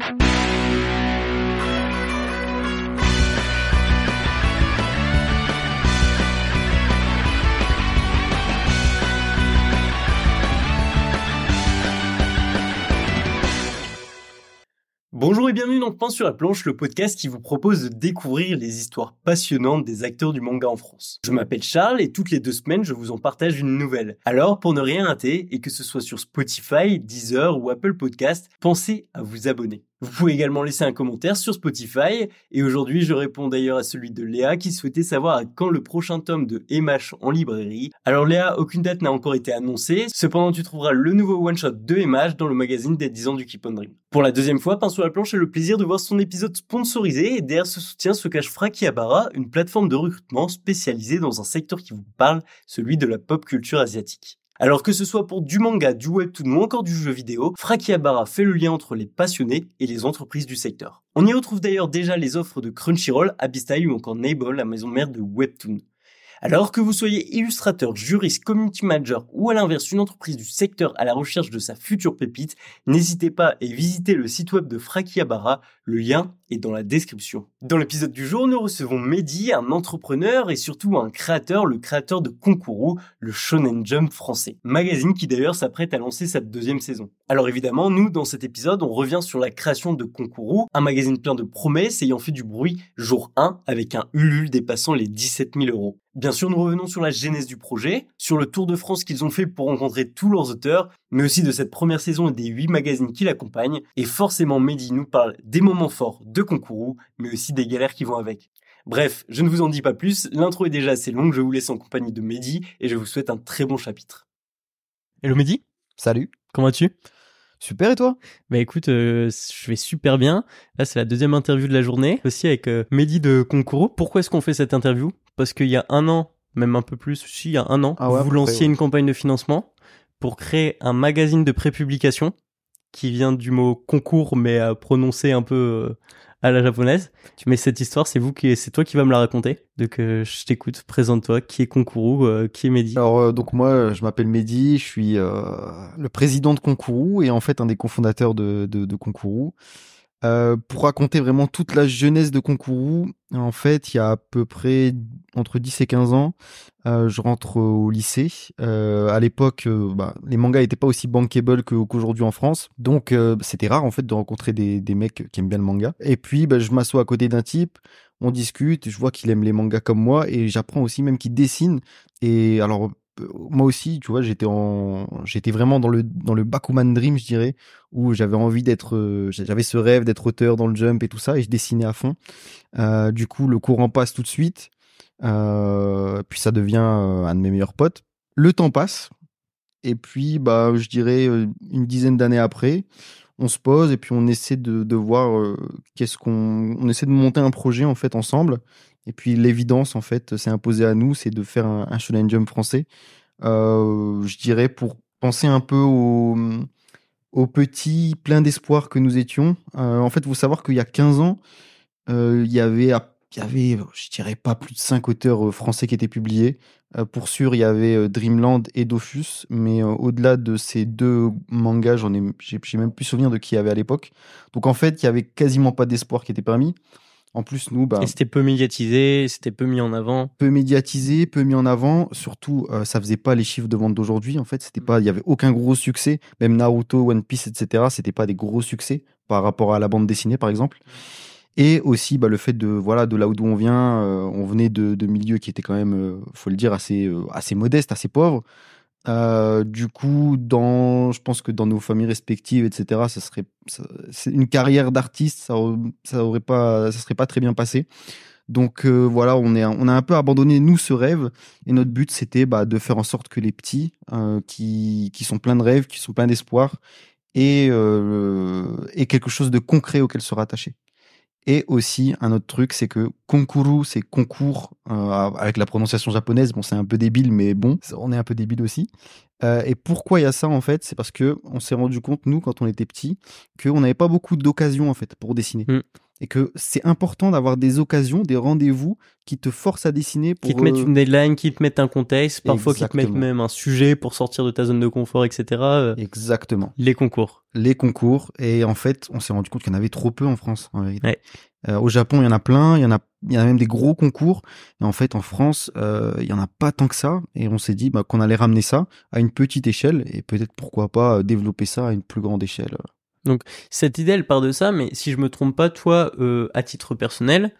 thank you Bonjour et bienvenue dans Point sur la planche, le podcast qui vous propose de découvrir les histoires passionnantes des acteurs du manga en France. Je m'appelle Charles et toutes les deux semaines je vous en partage une nouvelle. Alors pour ne rien rater et que ce soit sur Spotify, Deezer ou Apple Podcast, pensez à vous abonner. Vous pouvez également laisser un commentaire sur Spotify. Et aujourd'hui, je réponds d'ailleurs à celui de Léa qui souhaitait savoir à quand le prochain tome de Emash en librairie. Alors Léa, aucune date n'a encore été annoncée. Cependant, tu trouveras le nouveau one-shot de Emash dans le magazine des 10 ans du Keep on Dream. Pour la deuxième fois, Pain sur la planche a le plaisir de voir son épisode sponsorisé. Et derrière ce soutien se cache Frakiabara, une plateforme de recrutement spécialisée dans un secteur qui vous parle, celui de la pop culture asiatique. Alors que ce soit pour du manga, du webtoon ou encore du jeu vidéo, Frakiabara fait le lien entre les passionnés et les entreprises du secteur. On y retrouve d'ailleurs déjà les offres de Crunchyroll, Abyssstyle ou encore Nable, la maison mère de Webtoon. Alors que vous soyez illustrateur, juriste, community manager ou à l'inverse une entreprise du secteur à la recherche de sa future pépite, n'hésitez pas à visiter le site web de Frakiabara, le lien dans la description. Dans l'épisode du jour, nous recevons Mehdi, un entrepreneur et surtout un créateur, le créateur de Konkuru, le Shonen Jump français. Magazine qui d'ailleurs s'apprête à lancer sa deuxième saison. Alors évidemment, nous, dans cet épisode, on revient sur la création de Konkuru, un magazine plein de promesses ayant fait du bruit jour 1 avec un Ulule dépassant les 17 000 euros. Bien sûr, nous revenons sur la genèse du projet, sur le tour de France qu'ils ont fait pour rencontrer tous leurs auteurs, mais aussi de cette première saison et des huit magazines qui l'accompagnent. Et forcément, Mehdi nous parle des moments forts de Concours, mais aussi des galères qui vont avec. Bref, je ne vous en dis pas plus, l'intro est déjà assez longue, je vous laisse en compagnie de Mehdi et je vous souhaite un très bon chapitre. Hello Mehdi Salut Comment vas-tu? Super et toi? Bah écoute, euh, je vais super bien. Là c'est la deuxième interview de la journée, aussi avec euh, Mehdi de Concours. Pourquoi est-ce qu'on fait cette interview? Parce qu'il y a un an, même un peu plus, si il y a un an, Ah ouais, vous lanciez ouais. une campagne de financement pour créer un magazine de prépublication qui vient du mot concours mais euh, prononcé un peu euh, à la japonaise. Mais cette histoire, c'est vous qui, c'est toi qui vas me la raconter. Donc euh, je t'écoute, présente-toi. Qui est Concours euh, Qui est Mehdi? Alors euh, donc moi je m'appelle Mehdi, je suis euh, le président de Concours et en fait un des cofondateurs de, de, de Concours. Euh, pour raconter vraiment toute la jeunesse de Concours, en fait il y a à peu près entre 10 et 15 ans, euh, je rentre au lycée. Euh, à l'époque, bah, les mangas n'étaient pas aussi bankable qu'aujourd'hui en France, donc c'était rare en fait de rencontrer des, mecs qui aiment bien le manga. Et puis bah, je m'assois à côté d'un type, on discute, je vois qu'il aime les mangas comme moi et j'apprends aussi même qu'il dessine. Et alors moi aussi, tu vois, j'étais en, j'étais vraiment dans le dans le Bakuman Dream, je dirais, où j'avais envie d'être, euh, j'avais ce rêve d'être auteur dans le jump et tout ça, et je dessinais à fond. Euh, du coup, le courant passe tout de suite, euh, puis ça devient un de mes meilleurs potes. Le temps passe, et puis bah, je dirais une dizaine d'années après, on se pose et puis on essaie de, voir qu'est-ce qu'on, on essaie de monter un projet en fait ensemble. Et puis l'évidence en fait s'est imposée à nous, c'est de faire un, un shonen jump français. Euh, je dirais pour penser un peu au, petit plein d'espoir que nous étions. Euh, en fait, vous savoir qu'il y a 15 ans, euh, il y avait, il y avait, je dirais pas plus de 5 auteurs français qui étaient publiés. Pour sûr, il y avait Dreamland et Dofus, mais au-delà de ces deux mangas, j'en ai, j'ai même plus souvenir de qui il y avait à l'époque. Donc en fait, il y avait quasiment pas d'espoir qui était permis. En plus, nous, bah, Et c'était peu médiatisé, c'était peu mis en avant. peu médiatisé, peu mis en avant. Surtout, euh, ça faisait pas les chiffres de vente d'aujourd'hui. En fait, c'était pas, il y avait aucun gros succès. Même Naruto, One Piece, etc. C'était pas des gros succès par rapport à la bande dessinée, par exemple. Et aussi, bah, le fait de, voilà, de là d'où on vient, euh, on venait de, de milieux qui étaient quand même, euh, faut le dire, assez, euh, assez modestes, assez pauvres. Euh, du coup, dans, je pense que dans nos familles respectives, etc., ça serait, une carrière d'artiste, ça, ça aurait pas, ça serait pas très bien passé. Donc euh, voilà, on, est, on a un peu abandonné nous ce rêve et notre but c'était bah, de faire en sorte que les petits euh, qui, qui sont pleins de rêves, qui sont pleins d'espoir et, euh, et quelque chose de concret auquel se rattacher. Et aussi un autre truc, c'est que konkuru, c'est concours euh, avec la prononciation japonaise. Bon, c'est un peu débile, mais bon, on est un peu débile aussi. Euh, et pourquoi il y a ça en fait? C'est parce que on s'est rendu compte nous quand on était petits qu'on n'avait pas beaucoup d'occasions en fait pour dessiner. Mm. Et que c'est important d'avoir des occasions, des rendez-vous qui te forcent à dessiner pour Qui te mettent euh, une deadline, qui te mettent un contexte, parfois qui te mettent même un sujet pour sortir de ta zone de confort, etc. Euh, exactement Les concours. les concours et en fait on s'est rendu compte qu'il y en avait trop peu en France en vérité. Ouais. Euh, au Japon il y en a plein, il y en a il y en a même des gros concours et en fait en France euh, il y en a pas tant que ça et on s'est dit bah, qu'on allait ramener ça à une petite échelle et peut-être pourquoi pas développer ça à une plus grande échelle. Cette idée, elle part de ça, mais si je me trompe pas, toi, euh, à titre personnel,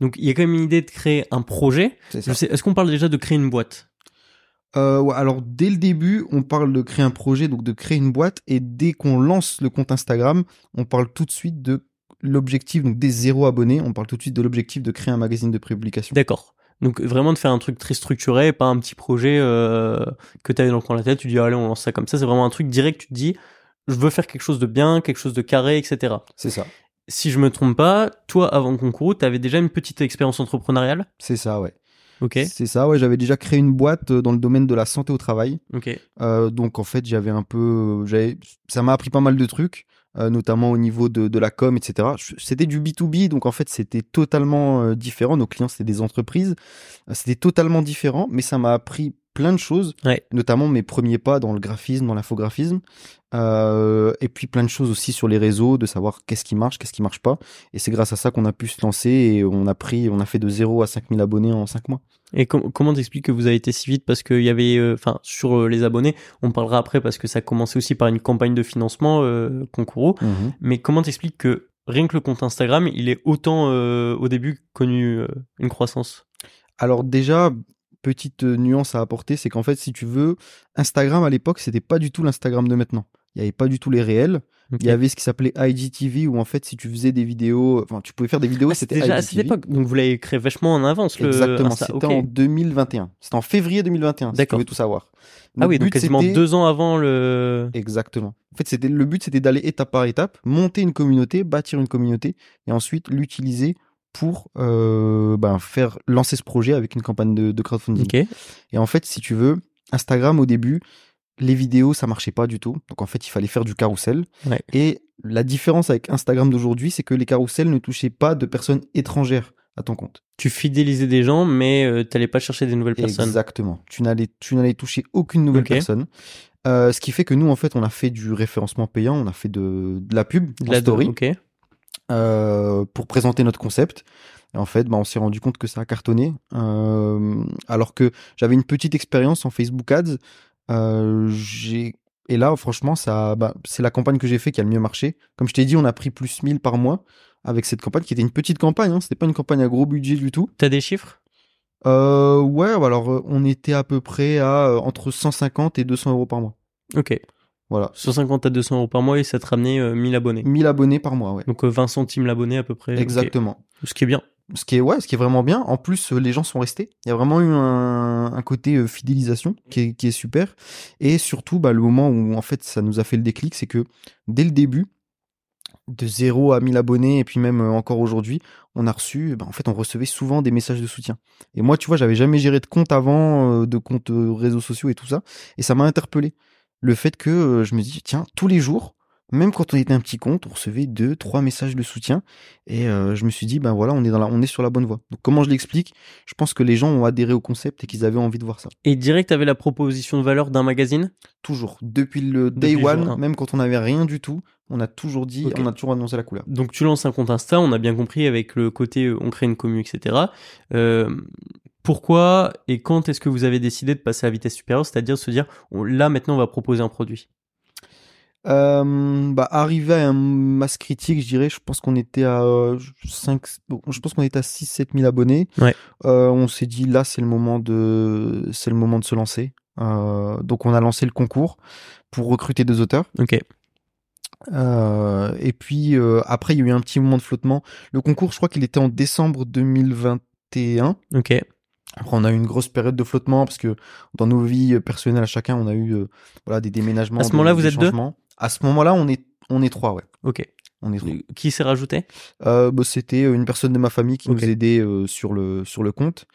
donc il y a quand même une idée de créer un projet. Est-ce qu'on parle déjà de créer une boîte? Euh, ouais, alors dès le début, on parle de créer un projet, donc de créer une boîte, et dès qu'on lance le compte Instagram, on parle tout de suite de l'objectif, donc des zéro abonnés, on parle tout de suite de l'objectif de créer un magazine de prépublication. D'accord. Donc vraiment de faire un truc très structuré, pas un petit projet euh, que tu avais dans le coin de la tête, tu dis allez on lance ça comme ça, c'est vraiment un truc direct, tu te dis je veux faire quelque chose de bien, quelque chose de carré, etc. C'est ça, Si je me trompe pas, toi avant le concours, tu avais déjà une petite expérience entrepreneuriale? C'est ça, ouais. Ok, C'est ça, ouais. J'avais déjà créé une boîte euh, dans le domaine de la santé au travail. ok. Euh, donc en fait, j'avais un peu, j'avais, ça m'a appris pas mal de trucs, euh, notamment au niveau de, de la com, etc. C'était du B2B, donc en fait, c'était totalement euh, différent. Nos clients, c'était des entreprises. Euh, C'était totalement différent, mais ça m'a appris plein de choses, Ouais. notamment mes premiers pas dans le graphisme, dans l'infographisme, euh, et puis plein de choses aussi sur les réseaux, de savoir qu'est-ce qui marche, qu'est-ce qui marche pas. Et c'est grâce à ça qu'on a pu se lancer et on a pris, on a fait de 0 à 5000 abonnés en 5 mois. Et com- comment t'expliques que vous avez été si vite? Parce qu'il y avait, euh, enfin, sur euh, les abonnés, on parlera après parce que ça a commencé aussi par une campagne de financement, Concours. Mais comment t'expliques que rien que le compte Instagram, il est autant au début connu une croissance? Alors déjà, petite euh, nuance à apporter, c'est qu'en fait, si tu veux, Instagram à l'époque, c'était pas du tout l'Instagram de maintenant. Il y avait pas du tout les réels. Il y avait ce qui s'appelait IGTV où en fait, si tu faisais des vidéos, enfin, tu pouvais faire des vidéos, Ah, c'était c'était déjà à cette époque. Donc vous l'avez créé vachement en avance. Le Exactement, Insta. c'était en 2021. C'était en février 2021, si tu veux tout savoir. Ah oui, donc quasiment c'était- deux ans avant le. Exactement. En fait, c'était le but, c'était d'aller étape par étape, monter une communauté, bâtir une communauté, et ensuite l'utiliser pour euh, ben, faire lancer ce projet avec une campagne de, de crowdfunding. Et en fait, si tu veux, Instagram au début, les vidéos, ça marchait pas du tout. Donc en fait, il fallait faire du carrousel. Ouais. Et la différence avec Instagram d'aujourd'hui, c'est que les carousels ne touchaient pas de personnes étrangères à ton compte. Tu fidélisais des gens, mais euh, t'allais pas chercher des nouvelles personnes. Exactement. Tu n'allais, tu n'allais toucher aucune nouvelle personne. Euh, ce qui fait que nous, en fait, on a fait du référencement payant, on a fait de, de la pub, De en la story, euh, pour présenter notre concept. Et en fait, bah, on s'est rendu compte que ça a cartonné. Euh, alors que j'avais une petite expérience en Facebook Ads. Euh, j'ai et là, franchement, ça, bah, c'est la campagne que j'ai fait qui a le mieux marché. Comme je t'ai dit, on a pris plus 1000 par mois avec cette campagne qui était une petite campagne. Hein, C'était pas une campagne à gros budget du tout. T'as des chiffres? Euh, ouais, alors euh, on était à peu près à euh, entre 150 et 200 euros par mois. Ok. Voilà. 150 à 200 euros par mois et ça te ramenait euh, 1000 abonnés. 1000 abonnés par mois, ouais. Donc euh, 20 centimes l'abonné à peu près. Exactement. Ce qui est bien. Ce qui est ouais, ce qui est vraiment bien. En plus, euh, les gens sont restés. Il y a vraiment eu un, un côté euh, fidélisation qui est, qui est super. Et surtout, bah, le moment où en fait ça nous a fait le déclic, c'est que dès le début, de 0 à 1000 abonnés et puis même euh, encore aujourd'hui, on a reçu, bah, en fait, on recevait souvent des messages de soutien. Et moi, tu vois, j'avais jamais géré de compte avant, euh, de compte euh, réseaux sociaux et tout ça, et ça m'a interpellé. Le fait que euh, je me dis, tiens, tous les jours, même quand on était un petit compte, on recevait deux, trois messages de soutien, et euh, je me suis dit, ben voilà, on est dans la, on est sur la bonne voie. Donc comment je l'explique? Je pense que les gens ont adhéré au concept et qu'ils avaient envie de voir ça. Et direct, t'avais la proposition de valeur d'un magazine? Toujours, depuis le day Depuis one, jour même quand on n'avait rien du tout, on a toujours dit, on a toujours annoncé la couleur. Donc tu lances un compte Insta, on a bien compris avec le côté euh, on crée une commu, etc. Euh, pourquoi et quand est-ce que vous avez décidé de passer à la vitesse supérieure, c'est-à-dire se dire là maintenant on va proposer un produit? Euh, bah, arrivé à un masse critique, je dirais, je pense qu'on était à euh, 5, bon, je pense qu'on était à 6 7 000 abonnés. Ouais. Euh, on s'est dit là, c'est le moment de, c'est le moment de se lancer. Donc on a lancé le concours pour recruter deux auteurs. Ok. Et puis après, il y a eu un petit moment de flottement. Le concours, je crois qu'il était en décembre 2021. Ok. Après, on a eu une grosse période de flottement parce que dans nos vies personnelles à chacun, on a eu euh, voilà des déménagements. À ce moment-là, vous êtes deux. À ce moment-là, on est on est trois, ouais. Ok. On est trois. Qui s'est rajouté? Euh, bah, c'était une personne de ma famille qui nous aidait euh, sur le sur le compte.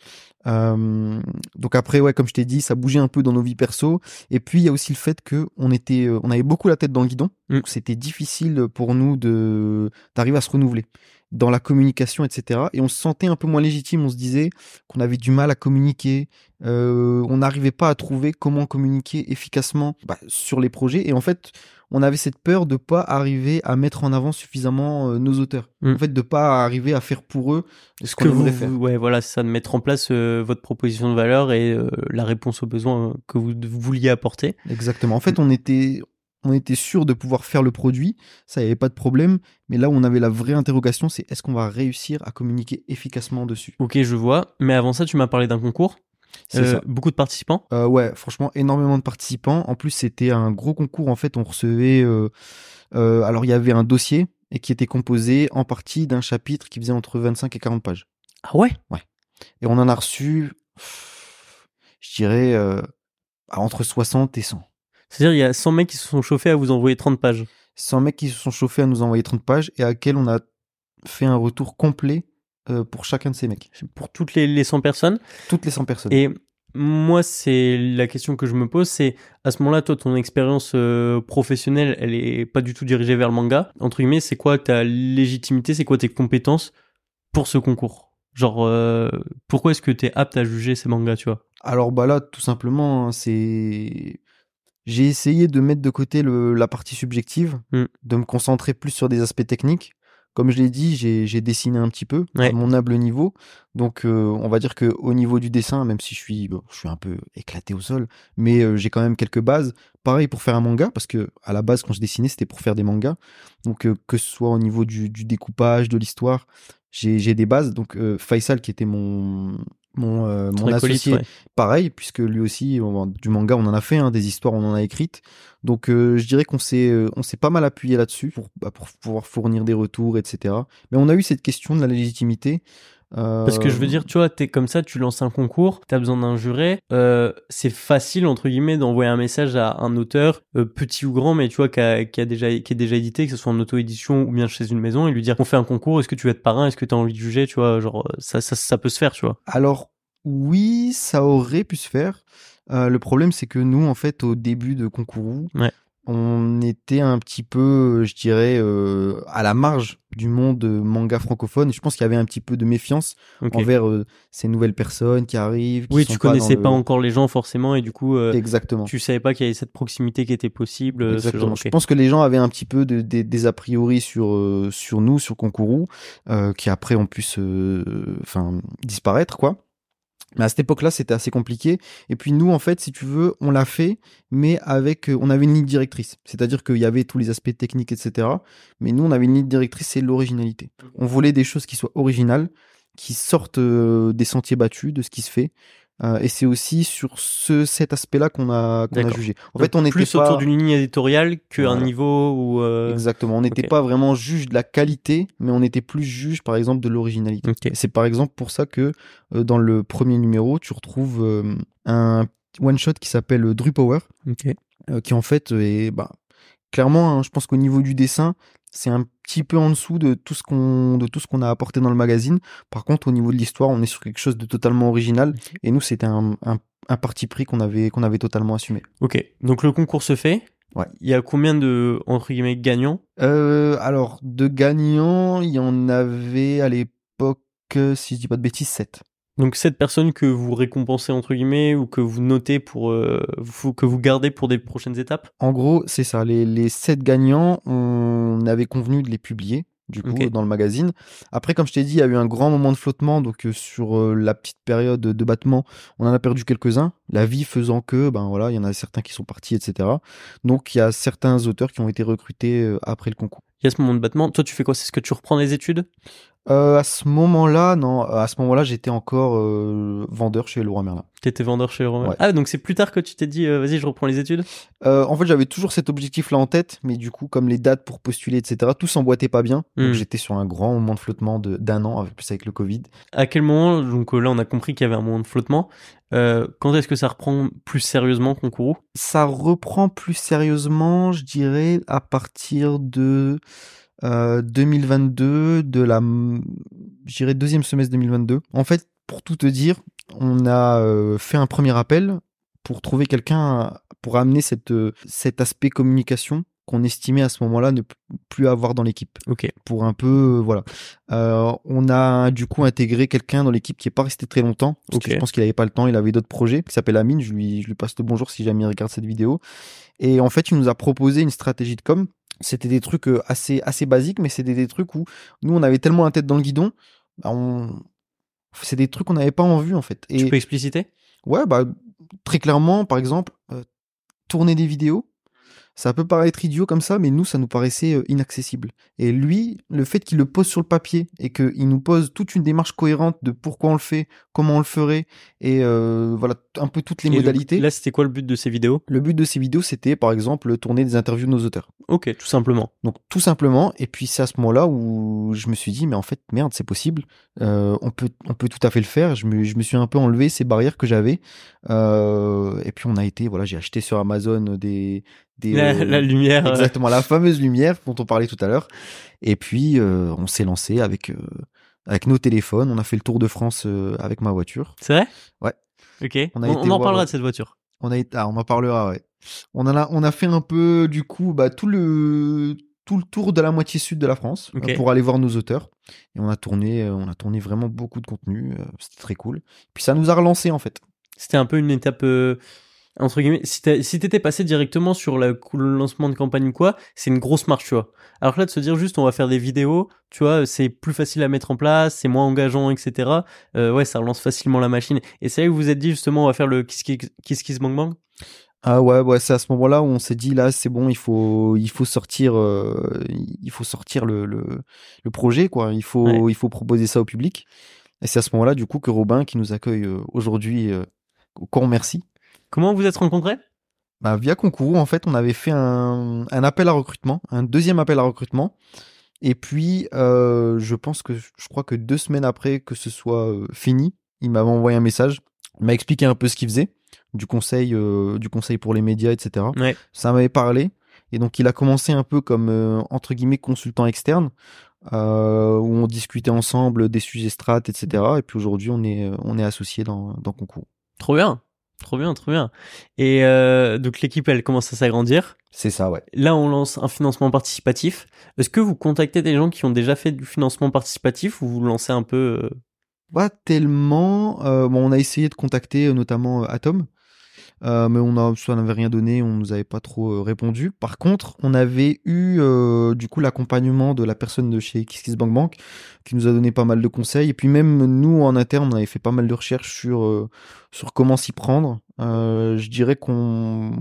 Euh, donc après, ouais, comme je t'ai dit, ça bougeait un peu dans nos vies perso. Et puis il y a aussi le fait que on était, euh, on avait beaucoup la tête dans le guidon. Mm. Donc c'était difficile pour nous de d'arriver à se renouveler. Dans la communication, etc. Et on se sentait un peu moins légitime. On se disait qu'on avait du mal à communiquer. Euh, on n'arrivait pas à trouver comment communiquer efficacement bah, sur les projets. Et en fait, on avait cette peur de pas arriver à mettre en avant suffisamment euh, nos auteurs. Mm. En fait, de pas arriver à faire pour eux ce qu'on que vous, aimerait faire. ouais, voilà, c'est ça, de mettre en place euh, votre proposition de valeur et la réponse aux besoins que vous vouliez apporter. Exactement. En fait, on était, on était sûr de pouvoir faire le produit, ça y avait pas de problème. Mais là où on avait la vraie interrogation, c'est est-ce qu'on va réussir à communiquer efficacement dessus? Ok, je vois. Mais avant ça, tu m'as parlé d'un concours. C'est Euh, ça. Beaucoup de participants? Euh, ouais, franchement, énormément de participants. En plus, c'était un gros concours. En fait, on recevait. euh, alors, il y avait un dossier et qui était composé en partie d'un chapitre qui faisait entre 25 et 40 pages. Ah ouais? Et on en a reçu, je dirais, entre 60 et 100. C'est-à-dire, il y a 100 mecs qui se sont chauffés à vous envoyer 30 pages. 100 mecs qui se sont chauffés à nous envoyer 30 pages et à quel on a fait un retour complet euh, pour chacun de ces mecs. Pour toutes les, les 100 personnes. Toutes les 100 personnes. Et moi, c'est la question que je me pose, c'est à ce moment-là, toi, ton expérience euh, professionnelle, elle est pas du tout dirigée vers le manga. Entre guillemets, c'est quoi ta légitimité, c'est quoi tes compétences pour ce concours? Genre, euh, pourquoi est-ce que tu es apte à juger ces mangas, tu vois? Alors bah là, tout simplement, hein, c'est j'ai essayé de mettre de côté le, la partie subjective, Mm. de me concentrer plus sur des aspects techniques. Comme je l'ai dit, j'ai dessiné un petit peu Ouais. à mon humble niveau. Donc, euh, on va dire que au niveau du dessin, même si je suis, bon, je suis un peu éclaté au sol, mais euh, j'ai quand même quelques bases. Pareil pour faire un manga, parce que à la base, quand je dessinais, c'était pour faire des mangas. Donc, euh, que ce soit au niveau du, du découpage, de l'histoire, j'ai des bases. Donc, Faisal, qui était mon mon, euh, mon associé, ouais. pareil, puisque lui aussi, on- du manga, on en a fait, hein, des histoires, on en a écrites. Donc, euh, je dirais qu'on s'est, euh, on s'est pas mal appuyé là-dessus pour, bah, pour pouvoir fournir des retours, etc. Mais on a eu cette question de la légitimité. Euh, Parce que je veux dire, tu vois, t'es comme ça, tu lances un concours, t'as besoin d'un juré, euh, c'est facile, entre guillemets, d'envoyer un message à un auteur, euh, petit ou grand, mais tu vois, qui a, déjà, qui est déjà édité, que ce soit en auto-édition ou bien chez une maison, et lui dire, on fait un concours, est-ce que tu veux être parrain, est-ce que t'as envie de juger, tu vois, genre, euh, ça, ça, ça peut se faire, tu vois. Alors, oui, ça aurait pu se faire. Euh, le problème, c'est que nous, en fait, au début de Concours, Ouais. On était un petit peu, je dirais, euh, à la marge du monde manga francophone. Je pense qu'il y avait un petit peu de méfiance envers euh, ces nouvelles personnes qui arrivent. qui Oui, sont tu pas connaissais le- pas encore les gens, forcément, et du coup, euh, Exactement. tu savais pas qu'il y avait cette proximité qui était possible. euh, Exactement. genre, Je pense que les gens avaient un petit peu de- des- des a priori sur euh, sur nous, sur euh, qui après ont pu se, enfin, disparaître quoi. Mais à cette époque-là, c'était assez compliqué. Et puis nous, en fait, si tu veux, on l'a fait, mais avec, euh, on avait une ligne directrice. C'est-à-dire qu'il y avait tous les aspects techniques, etc. Mais nous, on avait une ligne directrice, c'est l'originalité. On voulait des choses qui soient originales, qui sortent euh, des sentiers battus, de ce qui se fait. Euh, et c'est aussi sur ce cet aspect-là qu'on a qu'on a jugé. En Donc, fait, on était plus pas autour d'une ligne éditoriale qu'un Voilà. niveau où. euh, Exactement. On n'était pas vraiment juge de la qualité, mais on était plus juge, par exemple, de l'originalité. C'est par exemple pour ça que euh, dans le premier numéro, tu retrouves un one shot qui s'appelle Drew Power, qui en fait est bah, clairement, hein, je pense qu'au niveau du dessin, c'est un petit peu en dessous de tout ce qu'on de tout ce qu'on a apporté dans le magazine. Par contre, au niveau de l'histoire, on est sur quelque chose de totalement original. Et nous, c'était un, un, un parti pris qu'on avait qu'on avait totalement assumé. Ok. Donc le concours se fait. Ouais. Il y a combien de entre guillemets gagnants? Euh, alors, de gagnants, il y en avait à l'époque, euh, si je dis pas de bêtises, 7. Donc cette personne que vous récompensez entre guillemets ou que vous notez pour euh, vous- que vous gardez pour des prochaines étapes? En gros, c'est ça. Les, les 7 gagnants, on avait convenu de les publier, du coup, dans le magazine. Après, comme je t'ai dit, il y a eu un grand moment de flottement. Donc, euh, sur euh, la petite période de battement, on en a perdu quelques-uns. La vie faisant que, ben voilà, il y en a certains qui sont partis, etc. Donc, il y a certains auteurs qui ont été recrutés euh, après le concours. Il y a ce moment de battement. Toi, tu fais quoi? C'est ce que tu reprends les études? Euh, à ce moment-là, non, à ce moment-là, j'étais encore euh, vendeur chez Leroy Merlin. T'étais vendeur chez Romain. Ouais. Ah, donc c'est plus tard que tu t'es dit, euh, vas-y, je reprends les études? En fait, j'avais toujours cet objectif-là en tête, mais du coup, comme les dates pour postuler, etc., tout s'emboîtait pas bien. Hmm. Donc, j'étais sur un grand moment de flottement de- d'un an, avec plus avec le Covid. À quel moment Donc là, on a compris qu'il y avait un moment de flottement. Euh, quand est-ce que ça reprend plus sérieusement Concours Ça reprend plus sérieusement, je dirais, à partir de euh, 2022, de la, je deuxième semestre 2022. En fait, pour tout te dire, on a euh, fait un premier appel pour trouver quelqu'un pour amener cette, euh, cet aspect communication qu'on estimait à ce moment-là ne plus avoir dans l'équipe. Ok. Pour un peu, euh, voilà. Euh, on a du coup intégré quelqu'un dans l'équipe qui est pas resté très longtemps. Parce que je pense qu'il avait pas le temps, il avait d'autres projets, qui s'appelle Amine. Je lui, je lui passe le bonjour si jamais il regarde cette vidéo. Et en fait, il nous a proposé une stratégie de com. C'était des trucs euh, assez, assez basiques, mais c'était des trucs où nous, on avait tellement la tête dans le guidon. bah, on... C'est des trucs qu'on n'avait pas en vue, en fait. Et... Tu peux expliciter? Ouais, bah, très clairement, par exemple, euh, tourner des vidéos, ça peut paraître idiot comme ça, mais nous, ça nous paraissait euh, inaccessible. Et lui, le fait qu'il le pose sur le papier et qu'il nous pose toute une démarche cohérente de pourquoi on le fait, comment on le ferait, et euh, voilà, un peu toutes les Et modalités. Là, c'était quoi le but de ces vidéos? Le but de ces vidéos, c'était, par exemple, tourner des interviews de nos auteurs. Ok, tout simplement. Donc tout simplement, et puis c'est à ce moment-là où je me suis dit, mais en fait, merde, c'est possible, Euh, on, peut, on peut tout à fait le faire. Je me, je me suis un peu enlevé ces barrières que j'avais. Euh, et puis on a été, voilà, j'ai acheté sur Amazon des... des La, euh, la lumière. Exactement, la fameuse lumière dont on parlait tout à l'heure. Et puis euh, on s'est lancé avec, euh, avec nos téléphones, on a fait le tour de France avec ma voiture. C'est vrai? Ouais. Ok. On On, a été on en voir, parlera de cette voiture. On a été, ah, on en parlera, ouais. On a, on a fait un peu, du coup, bah, tout le, tout le tour de la moitié sud de la France pour aller voir nos auteurs. Et on a tourné, on a tourné vraiment beaucoup de contenu. C'était très cool. Puis ça nous a relancé en fait. C'était un peu une étape euh, entre guillemets. Si t'as- si t'étais passé directement sur le lancement de campagne ou quoi, c'est une grosse marche, tu vois. Alors que là, de se dire juste on va faire des vidéos, tu vois, c'est plus facile à mettre en place, c'est moins engageant, etc. Euh, ouais, ça relance facilement la machine. Et c'est là que vous vous êtes dit justement on va faire le Kiss Kiss, kiss, kiss Bang Bang? Ah ouais, ouais, c'est à ce moment-là où on s'est dit là, c'est bon, il faut, il faut sortir, euh, il faut sortir le, le, le projet, quoi. Il faut, Ouais. il faut proposer ça au public. Et c'est à ce moment-là, du coup, que Robin, qui nous accueille euh, aujourd'hui, euh, merci. Comment vous êtes rencontrés? Bah, via concours, en fait, on avait fait un, un appel à recrutement, un deuxième appel à recrutement. Et puis, euh, je pense que je crois que deux semaines après que ce soit euh, fini, il m'avait envoyé un message, il m'a expliqué un peu ce qu'il faisait, du conseil, euh, du conseil pour les médias, etc. Ouais. Ça m'avait parlé. Et donc, il a commencé un peu comme euh, entre guillemets consultant externe, euh, où on discutait ensemble des sujets strates, etc. Et puis aujourd'hui, on est, on est associés dans, dans concours. Trop bien, trop bien, trop bien. Et euh, donc l'équipe elle commence à s'agrandir. C'est ça, ouais. Là, on lance un financement participatif. Est-ce que vous contactez des gens qui ont déjà fait du financement participatif ou vous lancez un peu euh, Pas tellement. Euh, bon, on a essayé de contacter notamment Atom, euh, mais on a, n'avait rien donné, on nous avait pas trop euh, répondu. Par contre, on avait eu euh, du coup l'accompagnement de la personne de chez KissKissBankBank qui nous a donné pas mal de conseils. Et puis même nous en interne, on avait fait pas mal de recherches sur sur comment s'y prendre. Euh, je dirais qu'on,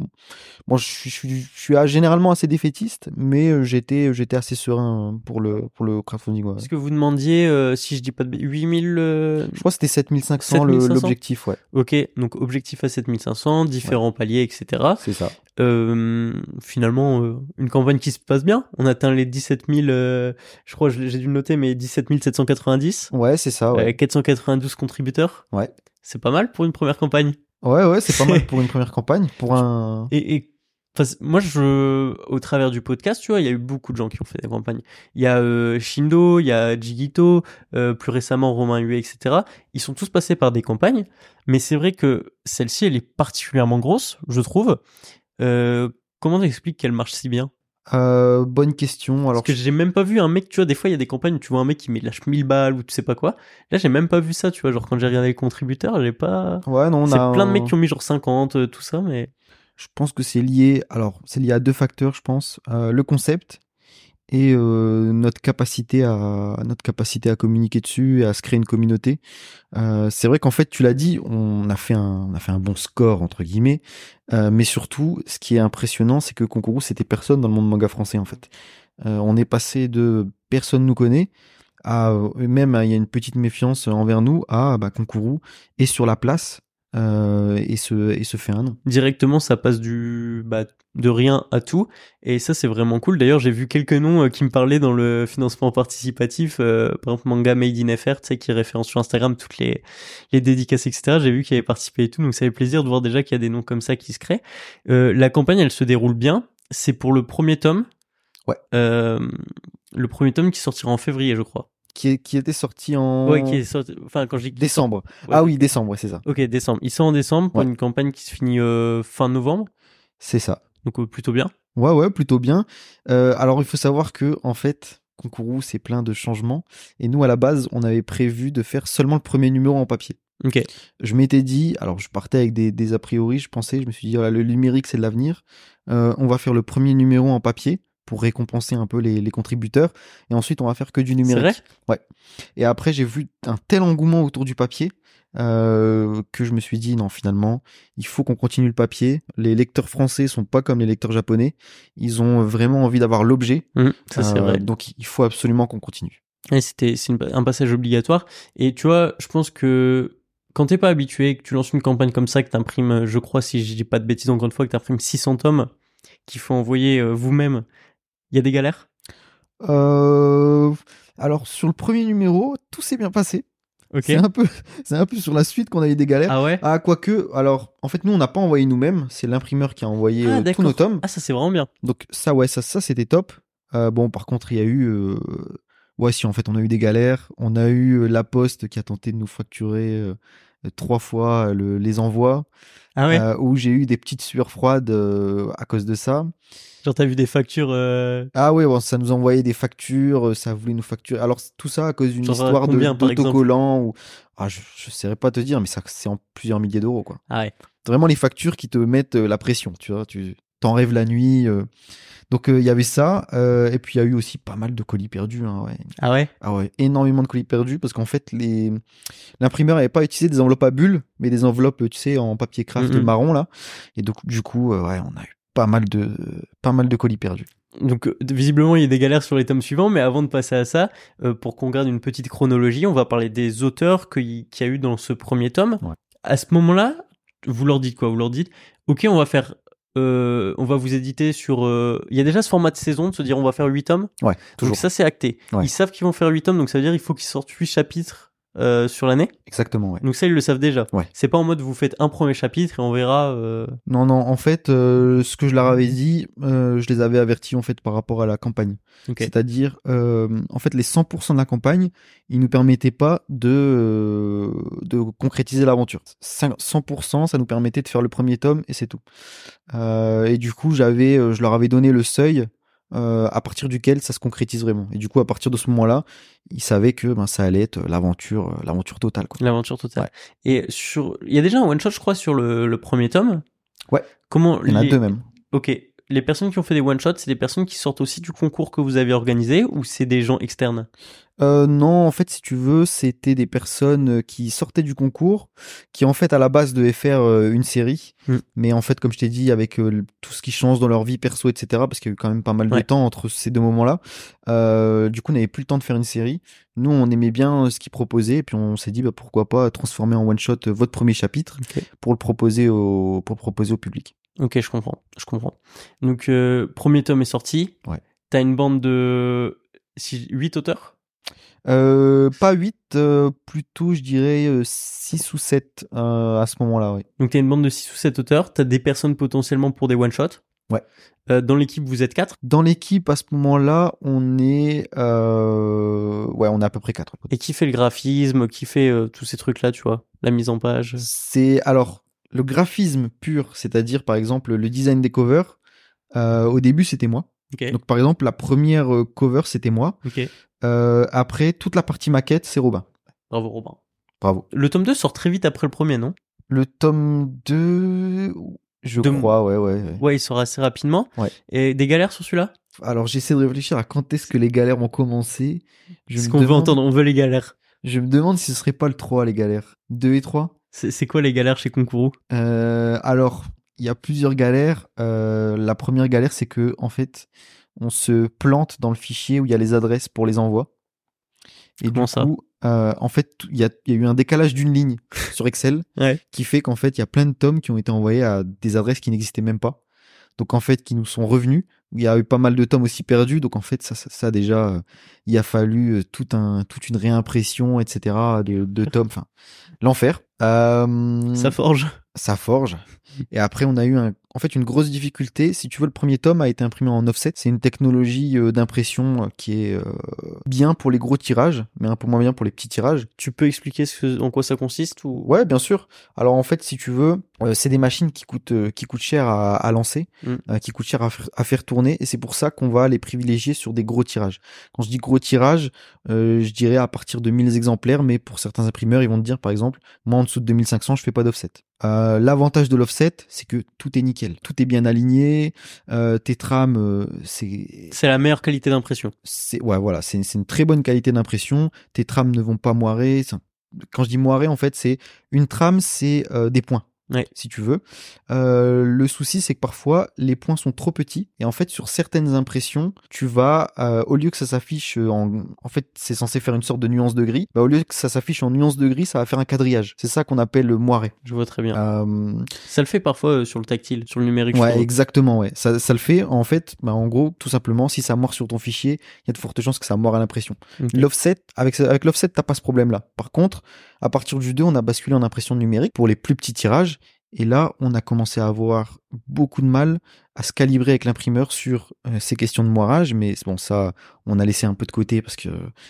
moi, je suis, je suis, je suis, euh, généralement assez défaitiste, mais euh, j'étais j'étais assez serein pour le pour le crowdfunding. Ouais. Est-ce que vous demandiez, euh, si je dis pas de bê- 8000 euh, Je crois que c'était 7500 le- 7500? l'objectif, ouais. Ok, donc objectif à 7500, différents paliers, etc. C'est ça. Finalement, une campagne qui se passe bien. On atteint les 17 000, euh, je crois, j'ai dû le noter, mais 17 790. Ouais, c'est ça, ouais. Euh, 492 contributeurs. Ouais. C'est pas mal pour une première campagne. Ouais, ouais, c'est pas mal pour une première campagne. Pour un. Et, moi, je, au travers du podcast, tu vois, il y a eu beaucoup de gens qui ont fait des campagnes. Il y a euh, Shindo, il y a Jigito, euh, plus récemment Romain Huet, etc. Ils sont tous passés par des campagnes, mais c'est vrai que celle-ci, elle est particulièrement grosse, je trouve. Euh, comment t'expliques qu'elle marche si bien? Euh, bonne question. Alors, Parce que j'ai même pas vu un mec, tu vois, des fois il y a des campagnes où tu vois un mec qui met lâche 1000 balles ou tu sais pas quoi. Là, j'ai même pas vu ça, tu vois. Genre quand j'ai regardé les contributeurs, j'ai pas. ouais, non, on C'est a. plein de mecs qui ont mis genre 50, euh, tout ça, mais. Je pense que c'est lié. Alors, c'est lié à deux facteurs, je pense. Euh, le concept et euh, notre capacité à notre capacité à communiquer dessus et à se créer une communauté. Euh, c'est vrai qu'en fait, tu l'as dit, on a fait un on a fait un bon score entre guillemets, Euh, mais surtout, ce qui est impressionnant, c'est que Concours c'était personne dans le monde manga français en fait. On est passé de personne nous connaît à même il y a une petite méfiance envers nous à bah, Concours est sur la place euh, et se et se fait un nom. directement ça passe du bah, de rien à tout. Et ça c'est vraiment cool. D'ailleurs j'ai vu quelques noms euh, qui me parlaient dans le financement participatif euh, par exemple manga made in FR tu sais qui référence sur Instagram toutes les les dédicaces etc j'ai vu qu'il avait participé et tout donc ça fait plaisir de voir déjà qu'il y a des noms comme ça qui se créent. Euh, la campagne elle se déroule bien. C'est pour le premier tome. Ouais. Euh, le premier tome qui sortira en février je crois qui, est- qui était sorti en ouais qui est sorti enfin quand j'ai décembre. Ouais. Ah oui, décembre, c'est ça. ok décembre il sort en décembre pour Ouais. une campagne qui se finit euh, fin novembre C'est ça. donc euh, plutôt bien Ouais, ouais, plutôt bien. Euh, alors, il faut savoir que, en fait, Concourou, c'est plein de changements. Et nous, à la base, on avait prévu de faire seulement le premier numéro en papier. Ok. Je m'étais dit, alors je partais avec des, des a priori, je pensais, je me suis dit, voilà, le numérique, c'est de l'avenir. Euh, on va faire le premier numéro en papier pour récompenser un peu les, les contributeurs. Et ensuite, on va faire que du numérique. vrai? Ouais. Et après, j'ai vu un tel engouement autour du papier euh, que je me suis dit non, finalement, il faut qu'on continue le papier. Les lecteurs français sont pas comme les lecteurs japonais. Ils ont vraiment envie d'avoir l'objet. Ça, c'est Euh, vrai. Donc, il faut absolument qu'on continue. Et c'était c'est un passage obligatoire. Et tu vois, je pense que quand t'es pas habitué, que tu lances une campagne comme ça, que t'imprimes, je crois, si je dis pas de bêtises encore une fois, que t'imprimes 600 tomes, qu'il faut envoyer euh, vous-même, il y a des galères? Euh, alors, sur le premier numéro, tout s'est bien passé. C'est un peu, c'est un peu sur la suite qu'on a eu des galères. Ah ouais? Ah, quoique, alors, en fait, nous, on n'a pas envoyé nous-mêmes. C'est l'imprimeur qui a envoyé Ah, euh, tous nos tomes. Ah, ça c'est vraiment bien. Donc, ça, ouais, ça, ça c'était top. Euh, bon, par contre, il y a eu. euh, Ouais, si, en fait, on a eu des galères. On a eu la poste qui a tenté de nous facturer trois fois euh, le- les envois. Ah ouais euh, où j'ai eu des petites sueurs froides euh, à cause de ça. Genre t'as vu des factures euh, Ah ouais, bon, ça nous envoyait des factures, ça voulait nous facturer. Alors tout ça à cause d'une histoire de- d'autocollant ou ah je je saurais pas te dire mais ça c'est en plusieurs milliers d'euros quoi. Ah ouais. Vraiment les factures qui te mettent la pression, tu vois, tu t'en rêves la nuit. euh. Donc euh, il y avait ça euh, et puis il y a eu aussi pas mal de colis perdus hein, ouais. Ah ouais? Ah ouais, énormément de colis perdus parce qu'en fait les l'imprimeur avait pas utilisé des enveloppes à bulles mais des enveloppes tu sais en papier craft Mhm. marron là et donc du coup euh, ouais, on a eu pas mal de pas mal de colis perdus. Donc visiblement il y a des galères sur les tomes suivants, mais avant de passer à ça, pour qu'on garde une petite chronologie, on va parler des auteurs qu'il y a eu dans ce premier tome. Ouais. À ce moment-là, vous leur dites quoi? Vous leur dites, ok, on va faire, euh, on va vous éditer sur. euh, Il y a déjà ce format de saison de se dire on va faire 8 tomes. Ouais, toujours. Donc ça c'est acté. Ouais. Ils savent qu'ils vont faire 8 tomes, donc ça veut dire il faut qu'ils sortent 8 chapitres euh, sur l'année. Exactement, ouais. Donc ça ils le savent déjà. Ouais. C'est pas en mode vous faites un premier chapitre et on verra. euh, Non, non, en fait, euh, ce que je leur avais dit, je les avais avertis en fait par rapport à la campagne. C'est-à-dire, en fait, les 100% de la campagne, ils nous permettaient pas de, de concrétiser l'aventure. Cin- 100%, ça nous permettait de faire le premier tome et c'est tout. Et du coup, j'avais, je leur avais donné le seuil euh, à partir duquel ça se concrétise vraiment. Et du coup, à partir de ce moment-là, ils savaient que ben, ça allait être l'aventure, euh, l'aventure totale. L'aventure totale. Et sur, il y a déjà un one shot, je crois, sur le, le premier tome. Ouais. Comment Il y en a deux même. Ok. Les personnes qui ont fait des one shots, c'est des personnes qui sortent aussi du concours que vous avez organisé ou c'est des gens externes? Euh, non, en fait, si tu veux, c'était des personnes euh, qui sortaient du concours, qui en fait à la base devaient faire euh, une série, Mm. mais en fait, comme je t'ai dit, avec euh, tout ce qui change dans leur vie perso, etc., parce qu'il y a eu quand même pas mal de temps entre ces deux moments-là, euh, du coup, on n'avait plus le temps de faire une série. Nous, on aimait bien ce qu'ils proposaient, et puis on s'est dit, bah, pourquoi pas transformer en one shot votre premier chapitre pour le proposer au, pour le proposer au public. Ok, je comprends. Je comprends. Donc, premier tome est sorti. Ouais. T'as une bande de 8 auteurs? Euh, pas 8, plutôt, je dirais 6 ou 7 à ce moment-là, oui. Donc, t'as une bande de 6 ou 7 auteurs. T'as des personnes potentiellement pour des one shots. Ouais. Euh, dans l'équipe, vous êtes 4. Dans l'équipe, à ce moment-là, on est, euh... ouais, on est à peu près quatre. Et qui fait le graphisme Qui fait euh, tous ces trucs-là, tu vois La mise en page? C'est alors le graphisme pur, c'est-à-dire par exemple le design des covers. euh, au début, c'était moi. Donc par exemple, la première euh, cover, c'était moi. Euh, après, toute la partie maquette, c'est Robin. Bravo, Robin. Bravo. Le tome 2 sort très vite après le premier, non? Le tome 2, je De- crois, ouais, ouais. ouais. Ouais, il sort assez rapidement. Ouais. Et des galères sur celui-là? Alors j'essaie de réfléchir à quand est-ce que les galères ont commencé. Je Ce me qu'on veut demande- entendre, on veut les galères. Je me demande si ce serait pas le 3, les galères. 2 et 3 C'est c'est quoi les galères chez Concourou Euh, alors, il y a plusieurs galères. Euh, la première galère, c'est que en fait, on se plante dans le fichier où il y a les adresses pour les envois. Et Comment du ça coup, euh, en fait, il y a, il y a eu un décalage d'une ligne sur Excel Ouais. qui fait qu'en fait, il y a plein de tomes qui ont été envoyés à des adresses qui n'existaient même pas. Donc en fait, qui nous sont revenus. Il y a eu pas mal de tomes aussi perdus. Donc en fait, ça, ça, ça, déjà, euh, il a fallu euh, tout un, toute une réimpression, etc. de, de tomes. Enfin, l'enfer. Euh, Ça forge. Ça forge. Et après, on a eu un, en fait une grosse difficulté. Si tu veux, le premier tome a été imprimé en offset. C'est une technologie euh, d'impression euh, qui est euh, bien pour les gros tirages, mais un peu moins bien pour les petits tirages. Tu peux expliquer ce en quoi ça consiste ou? Ouais, bien sûr. Alors en fait, si tu veux, c'est des machines qui coûtent qui coûtent cher à, à lancer, Mm. qui coûtent cher à, faire- à faire tourner, et c'est pour ça qu'on va les privilégier sur des gros tirages. Quand je dis gros tirage, euh, je dirais à partir de 1000 exemplaires, mais pour certains imprimeurs, ils vont te dire par exemple, moi en dessous de 2500, je fais pas d'offset. Euh, L'avantage de l'offset, c'est que tout est nickel, tout est bien aligné, euh, tes trames, euh, c'est c'est la meilleure qualité d'impression. C'est ouais voilà c'est une très bonne qualité d'impression. Tes trames ne vont pas moirer quand je dis moirer en fait c'est une trame c'est euh, des points Ouais. si tu veux Euh, le souci c'est que parfois les points sont trop petits et en fait sur certaines impressions tu vas euh, au lieu que ça s'affiche en en fait c'est censé faire une sorte de nuance de gris bah, au lieu que ça s'affiche en nuance de gris ça va faire un quadrillage c'est ça qu'on appelle le moiré je vois très bien euh, ça le fait parfois euh, sur le tactile sur le numérique Ouais, exactement, ouais. Ça, ça le fait, en fait, bah, en gros, tout simplement, si ça moire sur ton fichier, il y a de fortes chances que ça moire à l'impression. Ok. L'offset, avec, avec l'offset, t'as pas ce problème-là. Par contre, à partir du 2, on a basculé en impression numérique pour les plus petits tirages. Et là, on a commencé à avoir beaucoup de mal à se calibrer avec l'imprimeur sur euh, ces questions de moirage. Mais bon, ça, on a laissé un peu de côté parce que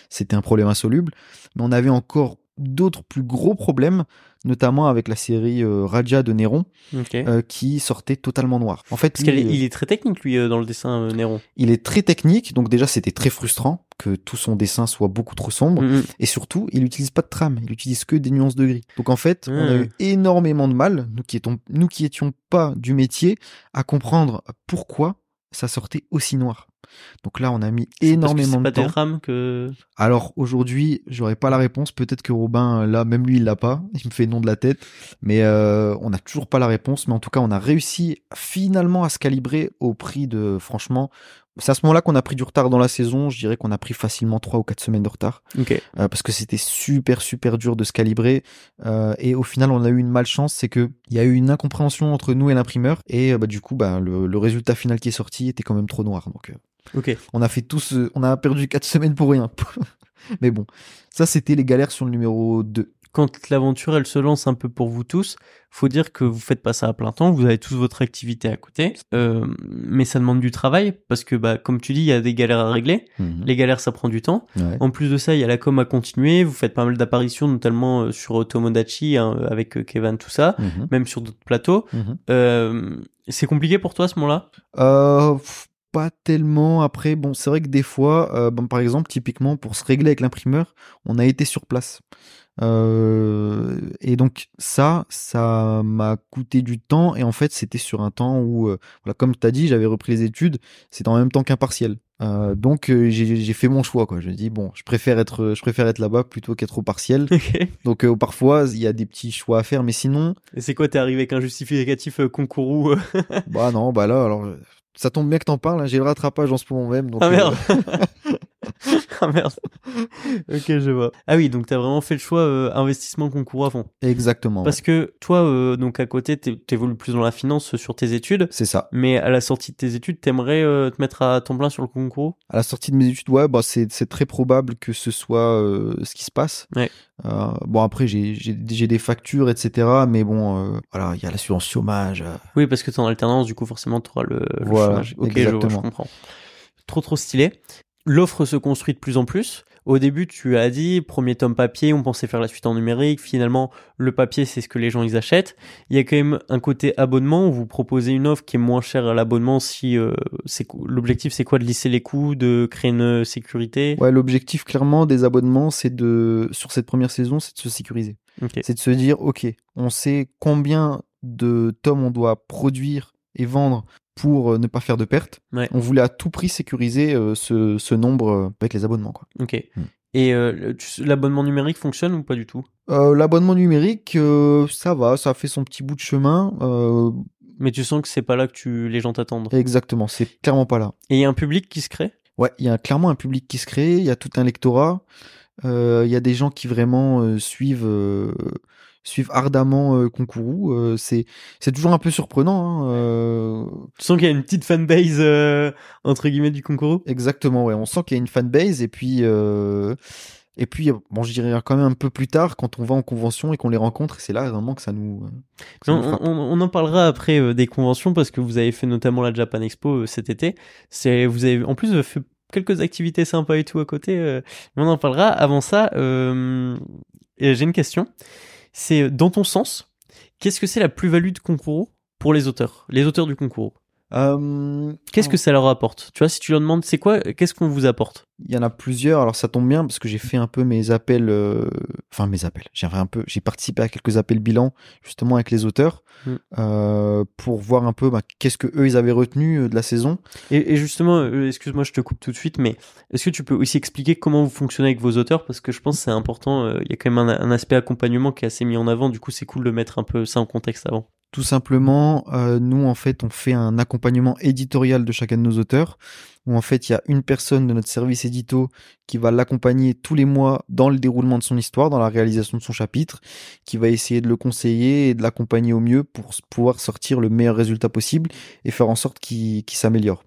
c'était un problème insoluble. Mais on avait encore d'autres plus gros problèmes, notamment avec la série euh, Raja de Néron, euh, qui sortait totalement noir. En fait, Parce lui, qu'il est, euh, il est très technique lui euh, dans le dessin euh, Néron. il est très technique, donc déjà c'était très frustrant que tout son dessin soit beaucoup trop sombre. Mhm. Et surtout, il n'utilise pas de trame, il utilise que des nuances de gris. Donc en fait, on a Hmm. eu énormément de mal, nous qui étions, nous qui étions pas du métier, à comprendre pourquoi ça sortait aussi noir. Donc là, on a mis C'est parce que énormément de pas des temps. que Alors aujourd'hui, j'aurais pas la réponse. Peut-être que Robin, là, même lui, il l'a pas. Il me fait nom de la tête. Mais euh, on n'a toujours pas la réponse. Mais en tout cas, on a réussi finalement à se calibrer au prix de, franchement, c'est à ce moment-là qu'on a pris du retard dans la saison. Je dirais qu'on a pris facilement trois ou quatre semaines de retard euh, parce que c'était super super dur de se calibrer. Euh, et au final, on a eu une malchance, c'est que il y a eu une incompréhension entre nous et l'imprimeur. Et euh, bah, du coup, bah, le, le résultat final qui est sorti était quand même trop noir. Donc euh, ok on a fait tous, euh, on a perdu quatre semaines pour rien. Mais bon, ça c'était les galères sur le numéro 2. quand l'aventure elle se lance un peu pour vous tous, faut dire que vous faites pas ça à plein temps, vous avez tous votre activité à côté, euh, mais ça demande du travail parce que bah comme tu dis, il y a des galères à régler. Les galères ça prend du temps. Ouais. En plus de ça, il y a la com à continuer. Vous faites pas mal d'apparitions, notamment euh, sur Tomodachi hein, avec Kevin tout ça, Mhm. même sur d'autres plateaux. Mhm. Euh, c'est compliqué pour toi à ce moment-là? Euh, pas tellement. Après, bon, c'est vrai que des fois, euh, bon, par exemple, typiquement pour se régler avec l'imprimeur, on a été sur place. Euh, et donc ça, ça m'a coûté du temps. Et en fait, c'était sur un temps où, euh, voilà, comme tu as dit, j'avais repris les études. C'était en même temps qu'un partiel. Euh, donc euh, j'ai fait mon choix. Quoi. Je dis bon, je préfère être, je préfère être là-bas plutôt qu'être au partiel. Donc euh, parfois, il y a des petits choix à faire, mais sinon, Et c'est quoi T'es arrivé avec un justificatif concours euh? Bah non, bah là, alors. Euh, Ça tombe bien que t'en parles, hein, j'ai le rattrapage en ce moment même. Donc, Ah euh, merde Ah merde Ok, je vois. Ah oui, donc t'as vraiment fait le choix euh, investissement concours à fond. Exactement. Parce que toi, euh, donc à côté, t'é- t'évolues plus dans la finance euh, sur tes études, C'est ça. mais à la sortie de tes études, t'aimerais euh, te mettre à temps plein sur le concours? À la sortie de mes études, ouais, bah c'est très probable que ce soit ce qui se passe. Ouais. Bon après j'ai des factures etc. Mais bon voilà il y a l'assurance chômage. Oui, parce que t'es en alternance, du coup, forcément, t'auras le, le Voilà, chômage. Ok, je comprends. Trop, trop stylé. L'offre se construit de plus en plus. Au début, tu as dit, premier tome papier, on pensait faire la suite en numérique. Finalement, le papier, c'est ce que les gens, ils achètent. Il y a quand même un côté abonnement où vous proposez une offre qui est moins chère à l'abonnement si euh, c'est l'objectif, c'est quoi de lisser les coûts, de créer une sécurité? Ouais l'objectif clairement des abonnements c'est de sur cette première saison c'est de se sécuriser. C'est de se dire ok on sait combien de tomes on doit produire et vendre pour euh, ne pas faire de pertes. Ouais. On voulait à tout prix sécuriser euh, ce, ce nombre euh, avec les abonnements quoi. Ok. Hmm. Et euh, l'abonnement numérique fonctionne ou pas du tout? Euh, L'abonnement numérique, euh, ça va, ça a fait son petit bout de chemin. Mais tu sens que c'est pas là que tu les gens t'attendent. exactement, c'est clairement pas là. Et il y a un public qui se crée? Ouais, il y a clairement un public qui se crée, il y a tout un lectorat, il y a des gens qui vraiment suivent suivent ardemment euh, Concourou. euh, c'est c'est toujours un peu surprenant. Hein, euh, Tu sens qu'il y a une petite fanbase euh, entre guillemets du concours exactement, ouais. On sent qu'il y a une fanbase et puis euh, Et puis, bon, je dirais quand même un peu plus tard, quand on va en convention et qu'on les rencontre, c'est là vraiment que ça nous. que ça Non, nous frappe. on, on en parlera après euh, des conventions parce que vous avez fait notamment la Japan Expo euh, cet été. C'est vous avez en plus fait quelques activités sympas et tout à côté. euh, mais on en parlera. Avant ça, j'ai une question. C'est euh, dans ton sens, qu'est-ce que c'est la plus-value de concours pour les auteurs, les auteurs du concours Euh, Qu'est-ce que ça leur apporte? Tu vois, si tu leur demandes, c'est quoi Qu'est-ce qu'on vous apporte? Il y en a plusieurs, alors ça tombe bien parce que j'ai fait un peu mes appels, euh, enfin mes appels. J'ai un peu, j'ai participé à quelques appels bilan justement avec les auteurs Mm. euh, pour voir un peu bah, qu'est-ce que eux ils avaient retenu de la saison. Et, et justement, excuse-moi, je te coupe tout de suite, mais est-ce que tu peux aussi expliquer comment vous fonctionnez avec vos auteurs? Parce que je pense que c'est important, il y a quand même un, un aspect accompagnement qui est assez mis en avant, du coup c'est cool de mettre un peu ça en contexte avant. Tout simplement, euh, nous en fait on fait un accompagnement éditorial de chacun de nos auteurs où en fait il y a une personne de notre service édito qui va l'accompagner tous les mois dans le déroulement de son histoire, dans la réalisation de son chapitre, qui va essayer de le conseiller et de l'accompagner au mieux pour pouvoir sortir le meilleur résultat possible et faire en sorte qu'il qu'il s'améliore.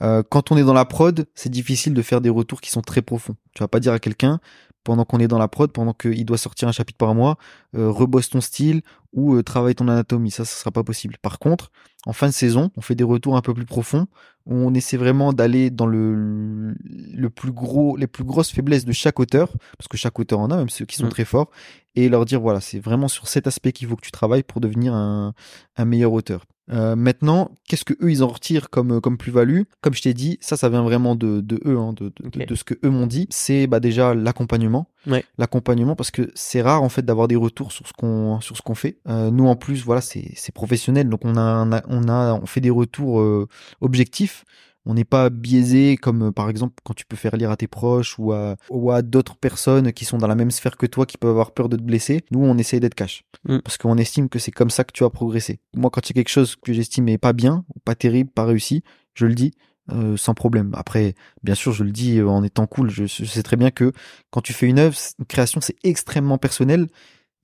Euh, quand on est dans la prod, c'est difficile de faire des retours qui sont très profonds. Tu vas pas dire à quelqu'un pendant qu'on est dans la prod, pendant qu'il doit sortir un chapitre par mois, euh, rebosse ton style ou euh, travaille ton anatomie. Ça, ça sera pas possible. Par contre, en fin de saison, on fait des retours un peu plus profonds. Où on essaie vraiment d'aller dans le, le plus gros, les plus grosses faiblesses de chaque auteur, parce que chaque auteur en a, même ceux qui sont Mm. très forts, et leur dire voilà, c'est vraiment sur cet aspect qu'il faut que tu travailles pour devenir un, un meilleur auteur. Euh, maintenant, qu'est-ce que eux ils en retirent comme comme plus-value? Comme je t'ai dit, ça, ça vient vraiment de, de eux, hein, de, ce que eux m'ont dit. C'est bah déjà l'accompagnement, Ouais. l'accompagnement parce que c'est rare en fait d'avoir des retours sur ce qu'on sur ce qu'on fait. Euh, nous en plus, voilà, c'est professionnel, donc on a on a on fait des retours euh, objectifs. On n'est pas biaisé comme euh, par exemple quand tu peux faire lire à tes proches ou à, ou à d'autres personnes qui sont dans la même sphère que toi qui peuvent avoir peur de te blesser. Nous, on essaye d'être cash Mm. parce qu'on estime que c'est comme ça que tu vas progresser. Moi, quand il y a quelque chose que j'estime est pas bien, ou pas terrible, pas réussi, je le dis euh, sans problème. Après, bien sûr, je le dis euh, en étant cool. Je, je sais très bien que quand tu fais une œuvre, une création, c'est extrêmement personnel.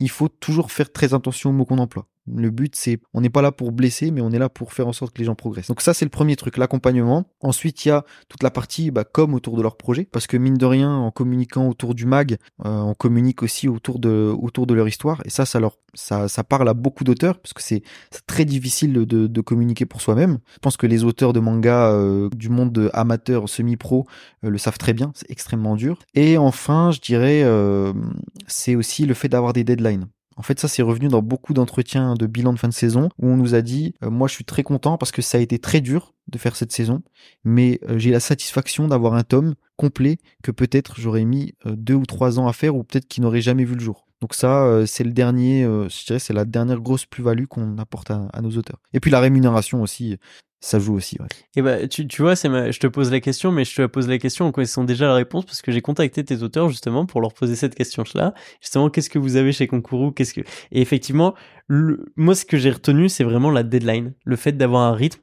Il faut toujours faire très attention aux mots qu'on emploie. Le but, c'est, on n'est pas là pour blesser, mais on est là pour faire en sorte que les gens progressent. Donc ça, c'est le premier truc, l'accompagnement. Ensuite, il y a toute la partie bah, autour de leur projet, parce que mine de rien, en communiquant autour du mag, euh, on communique aussi autour de leur histoire, et ça, ça leur, parle à beaucoup d'auteurs, parce que c'est très difficile de, communiquer pour soi-même. Je pense que les auteurs de manga euh, du monde amateur, semi-pro, euh, le savent très bien, c'est extrêmement dur. Et enfin, je dirais, c'est aussi le fait d'avoir des deadlines. En fait, ça, c'est revenu dans beaucoup d'entretiens de bilan de fin de saison où on nous a dit, euh, moi, je suis très content parce que ça a été très dur de faire cette saison, mais euh, j'ai la satisfaction d'avoir un tome complet que peut-être j'aurais mis euh, deux ou trois ans à faire ou peut-être qu'il n'aurait jamais vu le jour. Donc ça, c'est le dernier, je dirais, c'est la dernière grosse plus-value qu'on apporte à nos auteurs. Et puis la rémunération aussi, ça joue aussi. Ouais. Et bah, tu, tu vois, c'est ma... je te pose la question, mais je te la pose la question en connaissant déjà la réponse parce que j'ai contacté tes auteurs justement pour leur poser cette question-là. Justement, qu'est-ce que vous avez chez Concourou? Qu'est-ce que Et effectivement, le... moi, ce que j'ai retenu, c'est vraiment la deadline, le fait d'avoir un rythme.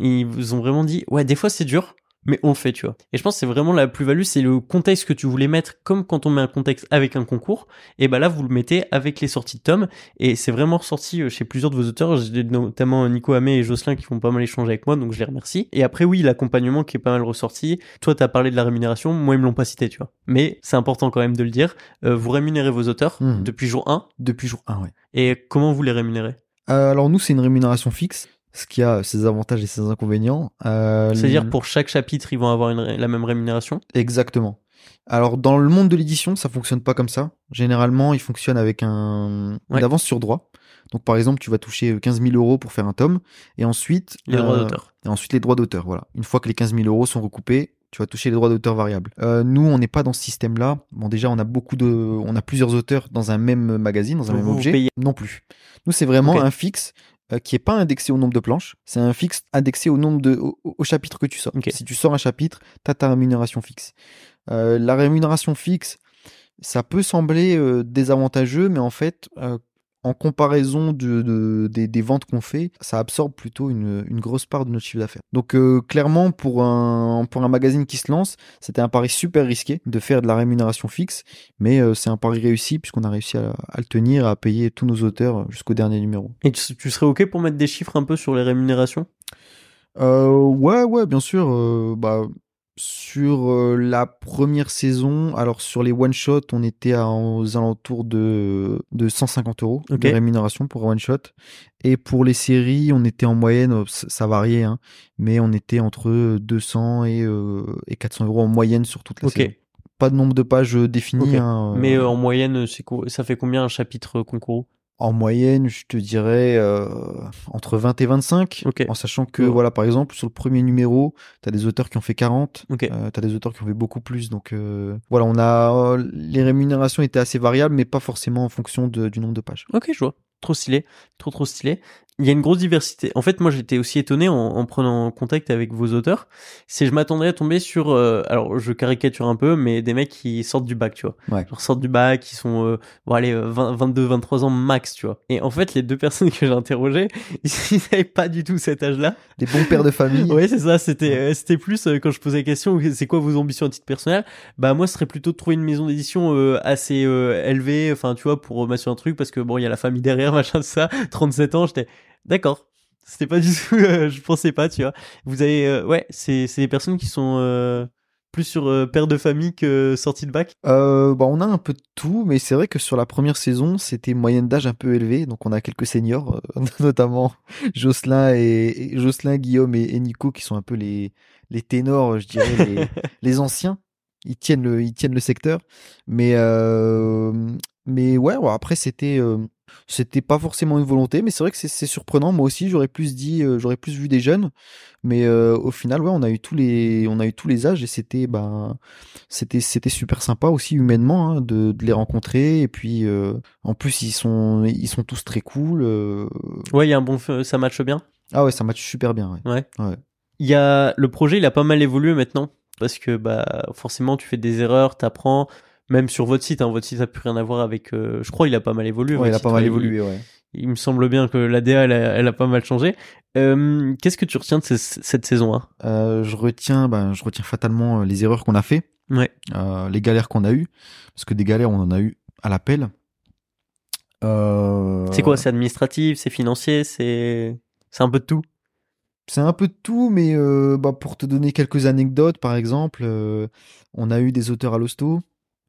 Ils vous ont vraiment dit, ouais, des fois c'est dur. Mais on le fait, tu vois. Et je pense que c'est vraiment la plus-value, c'est le contexte que tu voulais mettre, comme quand on met un contexte avec un concours. Et bah là, vous le mettez avec les sorties de tomes. Et c'est vraiment ressorti euh, chez plusieurs de vos auteurs, j'ai notamment Nico Hamé et Jocelyn qui font pas mal échanger avec moi, donc je les remercie. Et après, oui, l'accompagnement qui est pas mal ressorti. Toi, t'as parlé de la rémunération, moi, ils me l'ont pas cité, tu vois. Mais c'est important quand même de le dire. Euh, vous rémunérez vos auteurs Mhm. depuis jour 1. Depuis jour 1, ouais. Et comment vous les rémunérez? Euh, alors nous, c'est une rémunération fixe, ce qui a ses avantages et ses inconvénients. Euh, C'est-à-dire pour chaque chapitre, ils vont avoir une la même rémunération? Exactement. Alors dans le monde de l'édition, ça fonctionne pas comme ça. Généralement, il fonctionne avec un Ouais. une avance sur droit. Donc par exemple, tu vas toucher 15 000 euros pour faire un tome, et ensuite Les droits euh, d'auteur. Et ensuite les droits d'auteur. Voilà. Une fois que les 15 000 euros sont recoupés, tu vas toucher les droits d'auteur variables. Euh, nous, on n'est pas dans ce système-là. Bon, déjà, on a beaucoup de, on a plusieurs auteurs dans un même magazine, dans un Vous même vous objet. payez. Non plus. Nous, c'est vraiment un fixe qui est pas indexé au nombre de planches. C'est un fixe indexé au nombre de, au, au chapitre que tu sors. Si tu sors un chapitre, t'as ta rémunération fixe. Euh, la rémunération fixe, ça peut sembler euh, désavantageux, mais en fait, euh, en comparaison de, de- des, des ventes qu'on fait, ça absorbe plutôt une, une grosse part de notre chiffre d'affaires. Donc euh, clairement, pour un, pour un magazine qui se lance, c'était un pari super risqué de faire de la rémunération fixe, mais euh, c'est un pari réussi puisqu'on a réussi à, à le tenir, à payer tous nos auteurs jusqu'au dernier numéro. Et tu, tu serais OK pour mettre des chiffres un peu sur les rémunérations? Euh, ouais, ouais, bien sûr. euh, bah, Sur euh, la première saison, alors sur les one shot, on était à, aux alentours de de 150 euros de rémunération pour one shot. Et pour les séries, on était en moyenne, euh, ça, variait, hein, mais on était entre 200 et, euh, et 400 euros en moyenne sur toute la Ok. saison. Pas de nombre de pages définies. Ok. hein, euh, Mais euh, en moyenne, ça fait combien un chapitre euh, concours? En moyenne, je te dirais euh, entre 20 et 25, Ok. en sachant que, Ouais. voilà, par exemple, sur le premier numéro, tu as des auteurs qui ont fait 40, Ok. euh, tu as des auteurs qui ont fait beaucoup plus. Donc, euh, voilà, on a euh, les rémunérations étaient assez variables, mais pas forcément en fonction de- du nombre de pages. Ok, je vois. Trop stylé, trop trop stylé. Il y a une grosse diversité. En fait, moi, j'étais aussi étonné en, en prenant contact avec vos auteurs. C'est, je m'attendrais à tomber sur, euh, alors je caricature un peu, mais des mecs qui sortent du bac, tu vois. Ouais. Genre sortent du bac, qui sont, euh, bon allez, euh, 20, 22, 23 ans max, tu vois. Et en fait, les deux personnes que j'ai interrogées, ils n'avaient pas du tout cet âge-là. Des bons pères de famille. Ouais, c'est ça. C'était, euh, c'était plus euh, quand je posais la question, c'est quoi vos ambitions à titre personnel? Bah moi, ce serait plutôt de trouver une maison d'édition euh, assez euh, élevée, enfin tu vois, pour sur un truc parce que bon, il y a la famille derrière, machin, ça. 37 ans, j'étais d'accord. C'était pas du tout, euh, je pensais pas, tu vois. Vous avez, euh, ouais, c'est, c'est des personnes qui sont euh, plus sur euh, père de famille que sortie de bac? Euh, bah, on a un peu de tout, mais c'est vrai que sur la première saison, c'était moyenne d'âge un peu élevée, donc on a quelques seniors, euh, notamment Jocelyn et, et- Jocelyn, Guillaume et, et Nico, qui sont un peu les les ténors, je dirais, les, les anciens. Ils tiennent le ils tiennent le secteur, mais mais ouais, ouais, après c'était c'était pas forcément une volonté, mais c'est vrai que c'est surprenant. Moi aussi, j'aurais plus dit, euh, j'aurais plus vu des jeunes, mais euh, au final, ouais, on a eu tous les on a eu tous les âges et c'était ben c'était c'était super sympa aussi humainement hein, de, de les rencontrer et puis euh, en plus ils sont ils sont tous très cool. Ouais, il y a un bon, ça matche bien? ah ouais ça match super bien ouais. Ouais. Ouais. Il y a le projet, il a pas mal évolué maintenant parce que bah forcément tu fais des erreurs, t'apprends. Même sur votre site, hein, votre site a plus rien à voir avec. euh, je crois il a pas mal évolué. Ouais, il a pas mal évolué ouais Il, il me semble bien que l'ADA elle, a- elle a pas mal changé. Euh, Qu'est-ce que tu retiens de ce- cette saison 1 Euh, je retiens ben je retiens fatalement les erreurs qu'on a fait Ouais. les galères qu'on a eues parce que des galères on en a eu à l'appel C'est quoi C'est administratif, c'est financier, c'est c'est un peu de tout? C'est un peu de tout, mais bah, pour te donner quelques anecdotes, par exemple, on a eu des auteurs à l'hosto.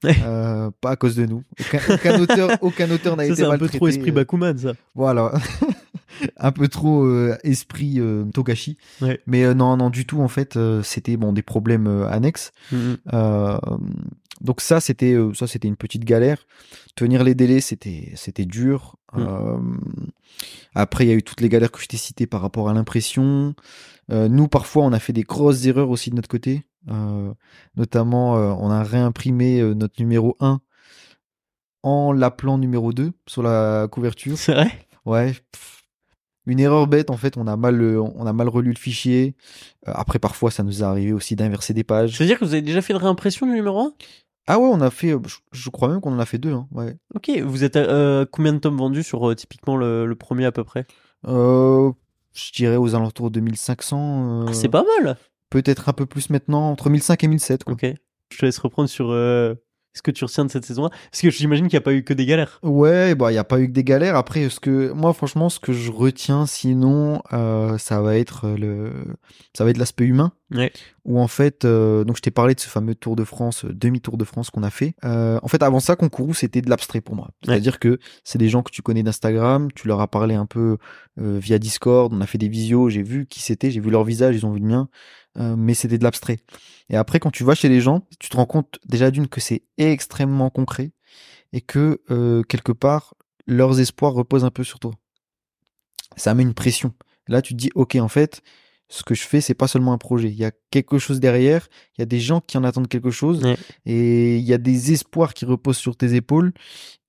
Euh, pas à cause de nous. Aucun, aucun auteur, aucun auteur n'a été c'est un peu maltraité. trop esprit euh, Bakuman ça. Voilà, un peu trop euh, esprit euh, Togashi. Ouais. Mais non, non du tout. En fait, c'était bon des problèmes annexes. Mhm. Euh, donc ça, c'était ça, c'était une petite galère. Tenir les délais, c'était c'était dur. Mm. Après, il y a eu toutes les galères que je t'ai citées par rapport à l'impression. Nous, parfois, on a fait des grosses erreurs aussi de notre côté. Euh, notamment, euh, on a réimprimé euh, notre numéro 1 en l'appelant numéro 2 sur la couverture. C'est vrai? Ouais. pff, Une erreur bête, en fait, on a mal, on a mal relu le fichier. Après, parfois, ça nous est arrivé aussi d'inverser des pages. Ça veut dire que vous avez déjà fait de réimpression du numéro 1 Ah ouais, on a fait, je, crois même qu'on en a fait deux. Hein, ouais. Ok, vous êtes à euh, combien de tomes vendus sur euh, typiquement le, le premier à peu près? Euh, je dirais aux alentours de 1500. euh, Ah, C'est pas mal. Peut-être un peu plus maintenant, entre 1500 et 1700. Quoi. Ok. Je te laisse reprendre sur euh, ce que tu retiens de cette saison 1 parce que j'imagine qu'il n'y a pas eu que des galères. Ouais, bah il y a pas eu que des galères. Après, ce que moi, franchement, ce que je retiens, sinon, euh, ça va être le, ça va être l'aspect humain. Ouais. Où en fait, euh, donc je t'ai parlé de ce fameux Tour de France, euh, demi-tour de France qu'on a fait. Euh, en fait, avant ça, Concours, c'était de l'abstrait pour moi. C'est-à-dire que c'est des gens que tu connais d'Instagram, tu leur as parlé un peu euh, via Discord, on a fait des visios, j'ai vu qui c'était, j'ai vu leur visage, ils ont vu le mien, euh, mais c'était de l'abstrait. Et après, quand tu vas chez les gens, tu te rends compte déjà d'une que c'est extrêmement concret et que euh, quelque part leurs espoirs reposent un peu sur toi. Ça met une pression. Là, tu te dis, ok, en fait, ce que je fais, c'est pas seulement un projet. Il y a quelque chose derrière. Il y a des gens qui en attendent quelque chose, Ouais. et il y a des espoirs qui reposent sur tes épaules,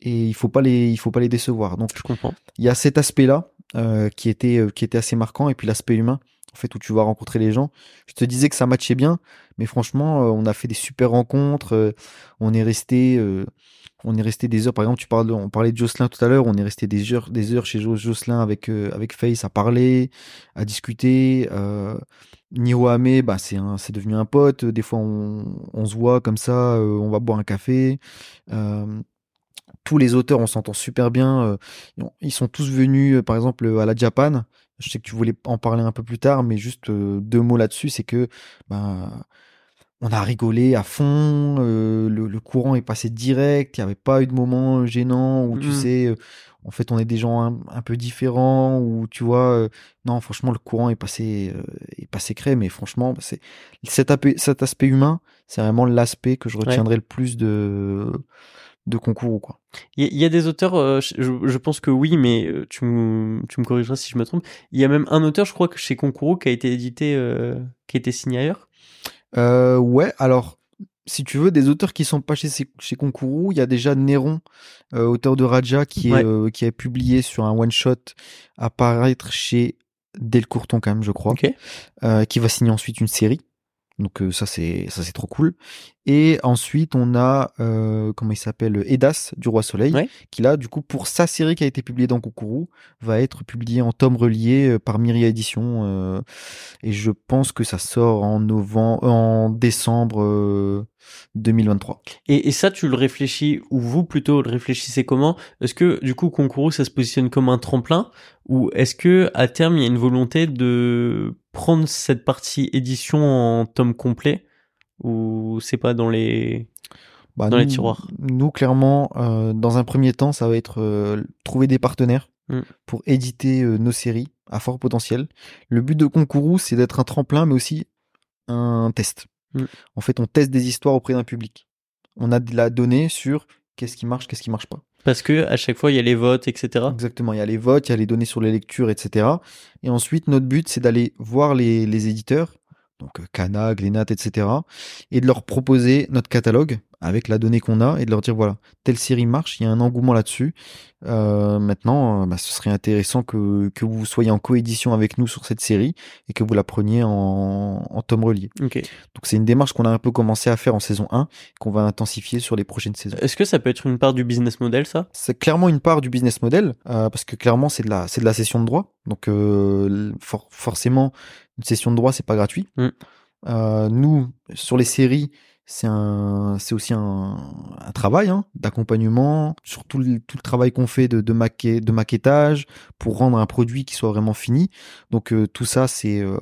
et il faut pas les, il faut pas les décevoir. Donc, Je comprends. il y a cet aspect-là euh, qui était, euh, qui était assez marquant, et puis l'aspect humain. En fait, où tu vas rencontrer les gens. Je te disais que ça matchait bien, mais franchement, euh, on a fait des super rencontres. on est resté, on est resté des heures. Par exemple, tu parles, on parlait de Jocelyn tout à l'heure. On est resté des heures, des heures chez Jo- Jocelyn avec euh, avec Face à parler, à discuter. Euh, Niro Ame, bah c'est devenu un pote. Des fois, on, on se voit comme ça, euh, on va boire un café. Euh, tous les auteurs, on s'entend super bien. ils sont tous venus, par exemple, à la Japan. Je sais que tu voulais en parler un peu plus tard, mais juste deux mots là-dessus, c'est que ben, on a rigolé à fond, euh, le, le courant est passé direct, il n'y avait pas eu de moment gênant où tu Mhm. sais, euh, en fait on est des gens un, un peu différents, ou tu vois, euh, non franchement le courant est passé, euh, est passé crème, mais franchement bah, c'est cet, aspect- cet aspect humain, c'est vraiment l'aspect que je retiendrai le plus de de concours quoi. Il y, a- des auteurs, euh, je, je pense que oui, mais euh, tu me, tu me corrigeras si je me trompe. Il y a même un auteur, je crois que chez Concours, qui a été édité, euh, qui a été signé ailleurs. Euh, ouais, alors, si tu veux, des auteurs qui sont pas chez, chez Concours, il y a déjà Néron, euh, auteur de Raja, qui, est, Ouais. euh, qui publié sur un one-shot à paraître chez Delcourton, quand même, je crois, euh, qui va signer ensuite une série. Donc ça c'est ça c'est trop cool. Et ensuite on a euh, comment il s'appelle Edas du Roi Soleil Ouais. qui là du coup pour sa série qui a été publiée dans Kokoro va être publiée en tome relié euh, par Myria Édition euh, et je pense que ça sort en novembre en décembre euh, 2023. Et, et ça, tu le réfléchis, ou vous plutôt le réfléchissez comment? Est-ce que du coup, Concours, ça se positionne comme un tremplin? Ou est-ce que à terme, il y a une volonté de prendre cette partie édition en tome complet? Ou c'est pas dans les... Bah, Dans les tiroirs. Nous, clairement, euh, dans un premier temps, ça va être euh, trouver des partenaires Mm. pour éditer euh, nos séries à fort potentiel. Le but de Concours, c'est d'être un tremplin, mais aussi un test. Mm. En fait, on teste des histoires auprès d'un public. On a de la donnée sur qu'est-ce qui marche, qu'est-ce qui marche pas. Parce que à chaque fois, il y a les votes, etc. Exactement. Il y a les votes, il y a les données sur les lectures, etc. Et ensuite, notre but, c'est d'aller voir les, les éditeurs, donc euh, Cana, Glénat, etc. Et de leur proposer notre catalogue avec la donnée qu'on a et de leur dire voilà, telle série marche, il y a un engouement là-dessus. Euh, maintenant, euh, bah, ce serait intéressant que, que vous soyez en coédition avec nous sur cette série et que vous la preniez en, en tome relié. Ok. Donc c'est une démarche qu'on a un peu commencé à faire en saison 1, qu'on va intensifier sur les prochaines saisons. Est-ce que ça peut être une part du business model, ça? C'est clairement une part du business model euh, parce que clairement c'est de la c'est de la session de droit. Donc euh, for- forcément une session de droit c'est pas gratuit. Mm. Euh, nous sur les séries c'est un c'est aussi un, un travail hein, d'accompagnement sur tout le, tout le travail qu'on fait de de, maquet, de maquettage pour rendre un produit qui soit vraiment fini. Donc euh, tout ça c'est euh,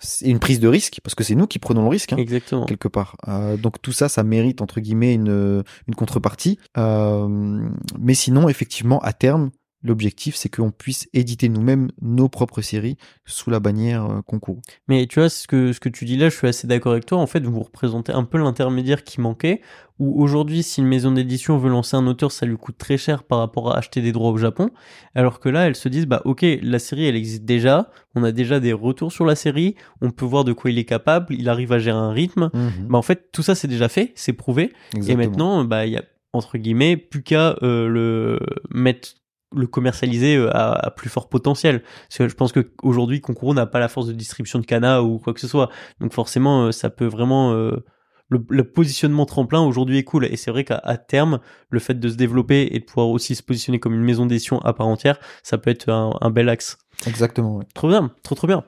c'est une prise de risque parce que c'est nous qui prenons le risque. hein Exactement. quelque part. Euh, donc tout ça, ça mérite entre guillemets une, une contrepartie. Euh, mais sinon, effectivement, à terme, l'objectif, c'est qu'on puisse éditer nous-mêmes nos propres séries sous la bannière euh, concours. Mais tu vois, ce que, ce que tu dis là, je suis assez d'accord avec toi. En fait, vous représentez un peu l'intermédiaire qui manquait. Où aujourd'hui, si une maison d'édition veut lancer un auteur, ça lui coûte très cher par rapport à acheter des droits au Japon. Alors que là, elles se disent, bah ok, la série, elle existe déjà. On a déjà des retours sur la série. On peut voir de quoi il est capable. Il arrive à gérer un rythme. Bah en fait, tout ça, c'est déjà fait, c'est prouvé. Et maintenant, bah il y a entre guillemets plus qu'à euh, le mettre le commercialiser euh, à, à plus fort potentiel. Parce que je pense que aujourd'hui, Concours n'a pas la force de distribution de Cana ou quoi que ce soit. Donc forcément, euh, ça peut vraiment euh, le, le positionnement tremplin aujourd'hui est cool. Et c'est vrai qu'à terme, le fait de se développer et de pouvoir aussi se positionner comme une maison d'édition à part entière, ça peut être un, un bel axe. Exactement, ouais. Trop bien, trop trop bien.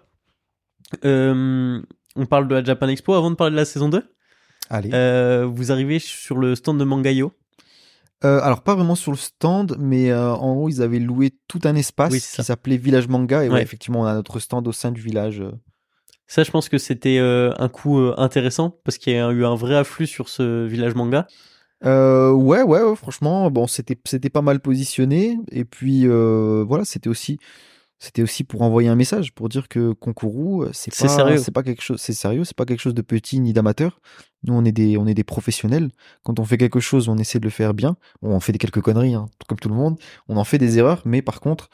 Euh, on parle de la Japan Expo avant de parler de la saison 2. Allez. Euh, vous arrivez sur le stand de Mangayo. Euh, alors pas vraiment sur le stand, mais euh, en haut ils avaient loué tout un espace Oui, qui s'appelait Village Manga et ouais. Ouais. effectivement on a notre stand au sein du village. euh. Ça, je pense que c'était euh, un coup intéressant parce qu'il y a eu un vrai afflux sur ce village manga. Ouais, ouais, ouais, franchement, bon, c'était c'était pas mal positionné et puis voilà, c'était aussi c'était aussi pour envoyer un message pour dire que Concours c'est C'est pas sérieux. c'est pas quelque chose c'est sérieux, c'est pas quelque chose de petit ni d'amateur. Nous on est des on est des professionnels. Quand on fait quelque chose, on essaie de le faire bien. Bon, on fait des quelques conneries hein, comme tout le monde, on en fait des erreurs, mais par contre,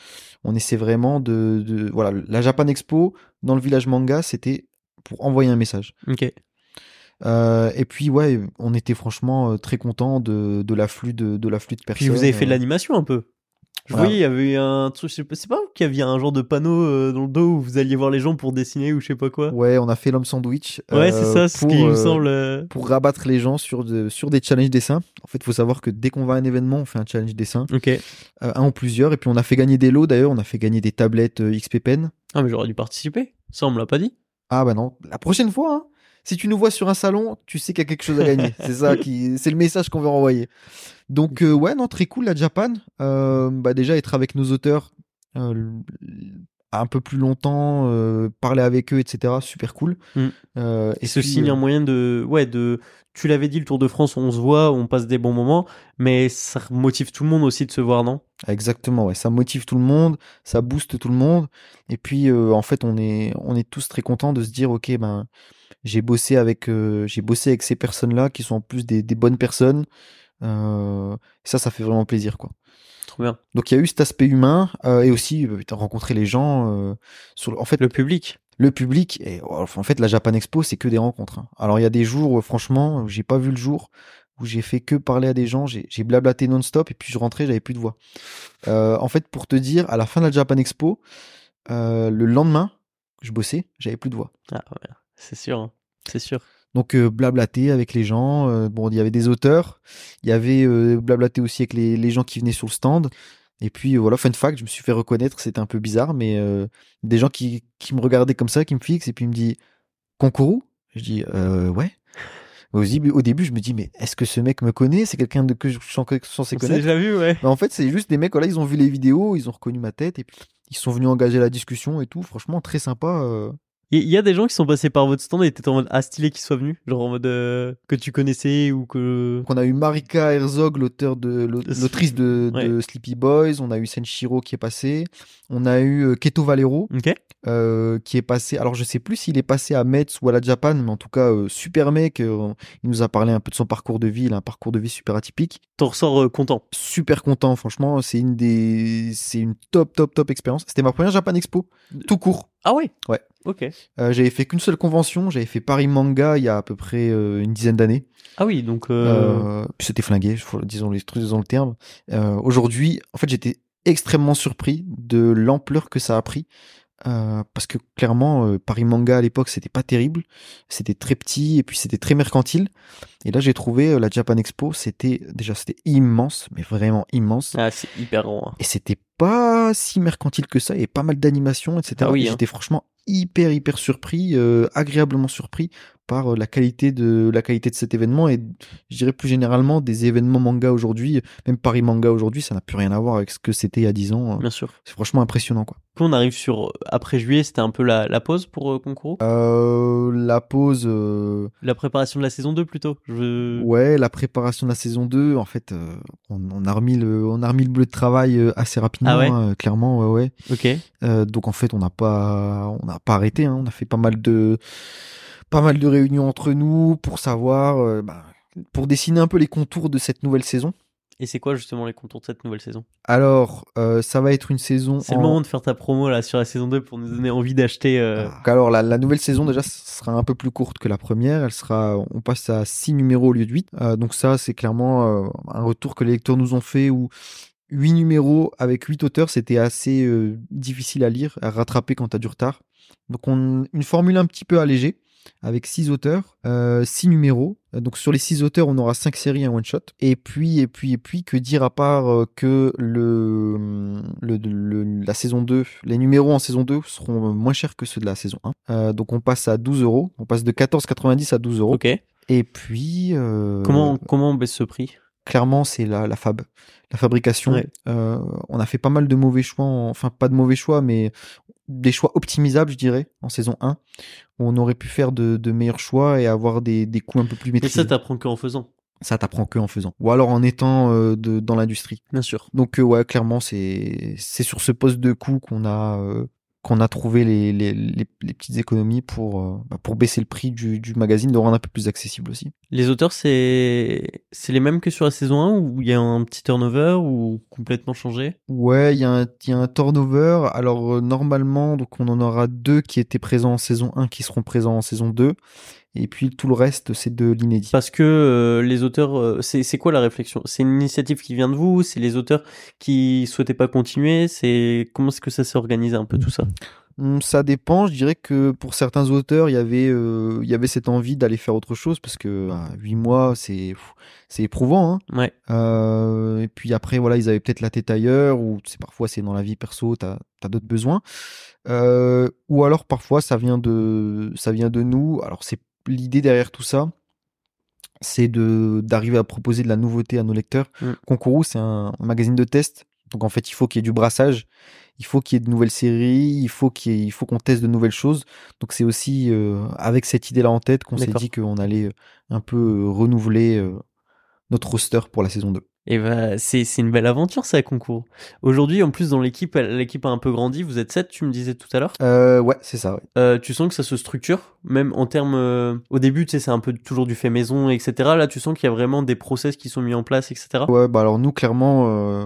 on essaie vraiment de, de voilà, la Japan Expo dans le village manga, c'était pour envoyer un message. Ok. Euh, et puis ouais, on était franchement euh, très content de, de l'afflux de, de l'afflux de personnes. Puis vous avez fait de euh. l'animation un peu. Je Voilà. voyais, il y avait un truc, je sais pas, c'est pas qu'il y avait un genre de panneau euh, dans le dos où vous alliez voir les gens pour dessiner ou je sais pas quoi. Ouais, on a fait l'homme sandwich. Ouais, euh, c'est ça, c'est ce qui me euh, semble. euh, Pour rabattre les gens sur, de, sur des challenges dessins. En fait, il faut savoir que dès qu'on va à un événement, on fait un challenge dessin, Ok. euh, un ou plusieurs, et puis on a fait gagner des lots. D'ailleurs, on a fait gagner des tablettes euh, XP Pen. Ah, mais j'aurais dû participer. Ça, on me l'a pas dit. Ah bah non, la prochaine fois, hein, si tu nous vois sur un salon, tu sais qu'il y a quelque chose à gagner. c'est ça qui, c'est le message qu'on veut renvoyer. Donc euh, ouais, non, très cool la Japan. Euh, bah déjà être avec nos auteurs, euh, un peu plus longtemps, euh, parler avec eux, etc. Super cool. Mm. Euh, Et ce puis, signe euh, un moyen de, ouais, de, tu l'avais dit, le Tour de France, on se voit, on passe des bons moments, mais ça motive tout le monde aussi de se voir, non? Exactement, ouais. Ça motive tout le monde, ça booste tout le monde. Et puis, euh, en fait, on est, on est tous très contents de se dire, ok, ben, j'ai bossé avec, euh, j'ai bossé avec ces personnes-là qui sont en plus des, des bonnes personnes. Euh, ça, ça fait vraiment plaisir, quoi. Trop bien. Donc, il y a eu cet aspect humain euh, et aussi, euh, rencontrer les gens. euh, sur, le- en fait, Le public. le public et en fait la Japan Expo c'est que des rencontres hein. alors il y a des jours euh, franchement où j'ai pas vu le jour où j'ai fait que parler à des gens j'ai blablaté non-stop et puis je rentrais j'avais plus de voix en fait pour te dire à la fin de la Japan Expo le lendemain je bossais j'avais plus de voix Ah, ouais. C'est sûr, hein. c'est sûr. Donc euh, blablater avec les gens euh, bon il y avait des auteurs il y avait euh, blablater aussi avec les, les gens qui venaient sur le stand. Et puis euh, voilà fun fact je me suis fait reconnaître c'était un peu bizarre mais euh, des gens qui, qui me regardaient comme ça qui me fixent et puis ils me dit Concourou? Je dis ouais. Au début, au début je me dis mais est-ce que ce mec me connaît? C'est quelqu'un de que je suis censé connaître? déjà vu, ouais. mais en fait c'est juste des mecs voilà ils ont vu les vidéos ils ont reconnu ma tête et puis ils sont venus engager la discussion et tout. Franchement très sympa. Il y a des gens qui sont passés par votre stand et étaient en mode, ah, stylé qu'ils soient venus. Genre en mode, euh, que tu connaissais ou que. On a eu Marika Herzog, l'auteur de l'au- De l'autrice de, Ouais. de Sleepy Boys. On a eu Senshiro qui est passé. On a eu euh, Keto Valero euh, qui est passé. Alors je sais plus s'il est passé à Metz ou à la Japan, mais en tout cas euh, super mec. il nous a parlé un peu de son parcours de vie. Il a un parcours de vie super atypique. T'en ressors content. Super content, franchement. C'est une des, c'est une top top top expérience. C'était ma première Japan Expo, tout court. Ah ouais? Ouais. Ok. Euh, j'avais fait qu'une seule convention. J'avais fait Paris Manga il y a à peu près euh, une dizaine d'années. Ah oui, donc. Euh... Puis c'était flingué, disons les disons le terme. Aujourd'hui, en fait, j'étais extrêmement surpris de l'ampleur que ça a pris. Euh, parce que clairement, euh, Paris Manga à l'époque, c'était pas terrible. C'était très petit et puis c'était très mercantile. Et là, j'ai trouvé euh, la Japan Expo, c'était déjà c'était immense, mais vraiment immense. Ah, c'est hyper grand. hein. Et c'était pas si mercantile que ça. Il y avait pas mal d'animations, etc. Ah oui, Et hein. J'étais franchement hyper hyper surpris, euh, agréablement surpris par euh, la qualité de la qualité de cet événement et je dirais plus généralement des événements manga aujourd'hui, même Paris Manga aujourd'hui, ça n'a plus rien à voir avec ce que c'était il y a 10 ans. Bien sûr. C'est franchement impressionnant quoi. On arrive sur. Après juillet, c'était un peu la, la pause pour euh, Concours. Euh, la pause, euh, La préparation de la saison 2 plutôt? Je... ouais, la préparation de la saison 2, en fait, euh, on, on a remis le, on a remis le bleu de travail euh, assez rapidement, Ah ouais? hein, clairement, ouais, ouais. Ok. Euh, donc en fait, on n'a pas, on n'a pas arrêté. hein. On a fait pas mal de, pas mal de réunions entre nous pour savoir, euh, bah, pour dessiner un peu les contours de cette nouvelle saison. Et c'est quoi justement les contours de cette nouvelle saison? Alors, euh, ça va être une saison. C'est en- le moment de faire ta promo là sur la saison 2 pour nous donner envie d'acheter. euh, Donc, Alors la, la nouvelle saison déjà sera un peu plus courte que la première. Elle sera, on passe à 6 numéros au lieu de 8. Euh, donc ça c'est clairement un retour que les lecteurs nous ont fait où 8 numéros avec 8 auteurs c'était assez difficile à lire, à rattraper quand t'as du retard. Donc on, une formule un petit peu allégée avec 6 auteurs, euh, 6 numéros. Donc sur les 6 auteurs, on aura 5 séries, un one shot. Et puis et puis et puis que dire à part euh, que le, le, le- la saison 2, les numéros en saison 2 seront moins chers que ceux de la saison 1. Euh, donc on passe à 12 euros. On passe de 14,90 à 12 euros. Ok. Et puis euh, Comment comment on baisse ce prix? Clairement c'est la, la fab, la fabrication. Ouais. Euh, on a fait pas mal de mauvais choix, en- enfin pas de mauvais choix, mais des choix optimisables, je dirais, en saison 1, où on aurait pu faire de, de meilleurs choix et avoir des, des coûts un peu plus Et maîtrisés. ça t'apprends qu'en faisant. Ça t'apprend que en faisant. Ou alors en étant euh, de, dans l'industrie. Bien sûr. Donc euh, ouais, clairement, c'est c'est sur ce poste de coût qu'on a qu'on a trouvé les, les, les, les petites économies pour euh, bah, pour baisser le prix du, du magazine, de le rendre un peu plus accessible aussi. Les auteurs c'est les mêmes que sur la saison 1 ou il y a un petit turnover ou complètement changé? Ouais, il y, a un- y a un turnover. Alors euh, normalement, donc on en aura deux qui étaient présents en saison 1 qui seront présents en saison 2. Et puis tout le reste, c'est de l'inédit. Parce que euh, les auteurs, euh, c'est quoi la réflexion? C'est une initiative qui vient de vous? C'est les auteurs qui souhaitaient pas continuer? C'est comment est-ce que ça s'est organisé un peu tout ça? Hum, Ça dépend. Je dirais que pour certains auteurs, il y avait, euh, il y avait cette envie d'aller faire autre chose parce que ah, huit mois, c'est c'est éprouvant. Hein. Ouais. Et puis après, voilà, ils avaient peut-être la tête ailleurs, ou c'est parfois c'est dans la vie perso, t'as as, d'autres besoins. Ou alors parfois ça vient de ça vient de nous. Alors c'est l'idée derrière tout ça, c'est de d'arriver à proposer de la nouveauté à nos lecteurs. Mm. Concours, c'est un magazine de test. Donc en fait, il faut qu'il y ait du brassage, il faut qu'il y ait de nouvelles séries, il faut qu'il y ait- il faut qu'on teste de nouvelles choses. Donc c'est aussi euh, avec cette idée-là en tête qu'on s'est dit qu'on allait euh, un peu euh, renouveler euh, notre roster pour la saison 2. Et bah, c'est c'est une belle aventure ça, concours. Aujourd'hui, en plus dans l'équipe, l'équipe a un peu grandi. Vous êtes sept, tu me disais tout à l'heure. Euh, ouais, c'est ça. Ouais. Euh, tu sens que ça se structure, même en termes. euh, au début, tu sais, c'est un peu toujours du fait maison, etc. Là, tu sens qu'il y a vraiment des process qui sont mis en place, etc. Ouais, bah alors nous clairement, euh,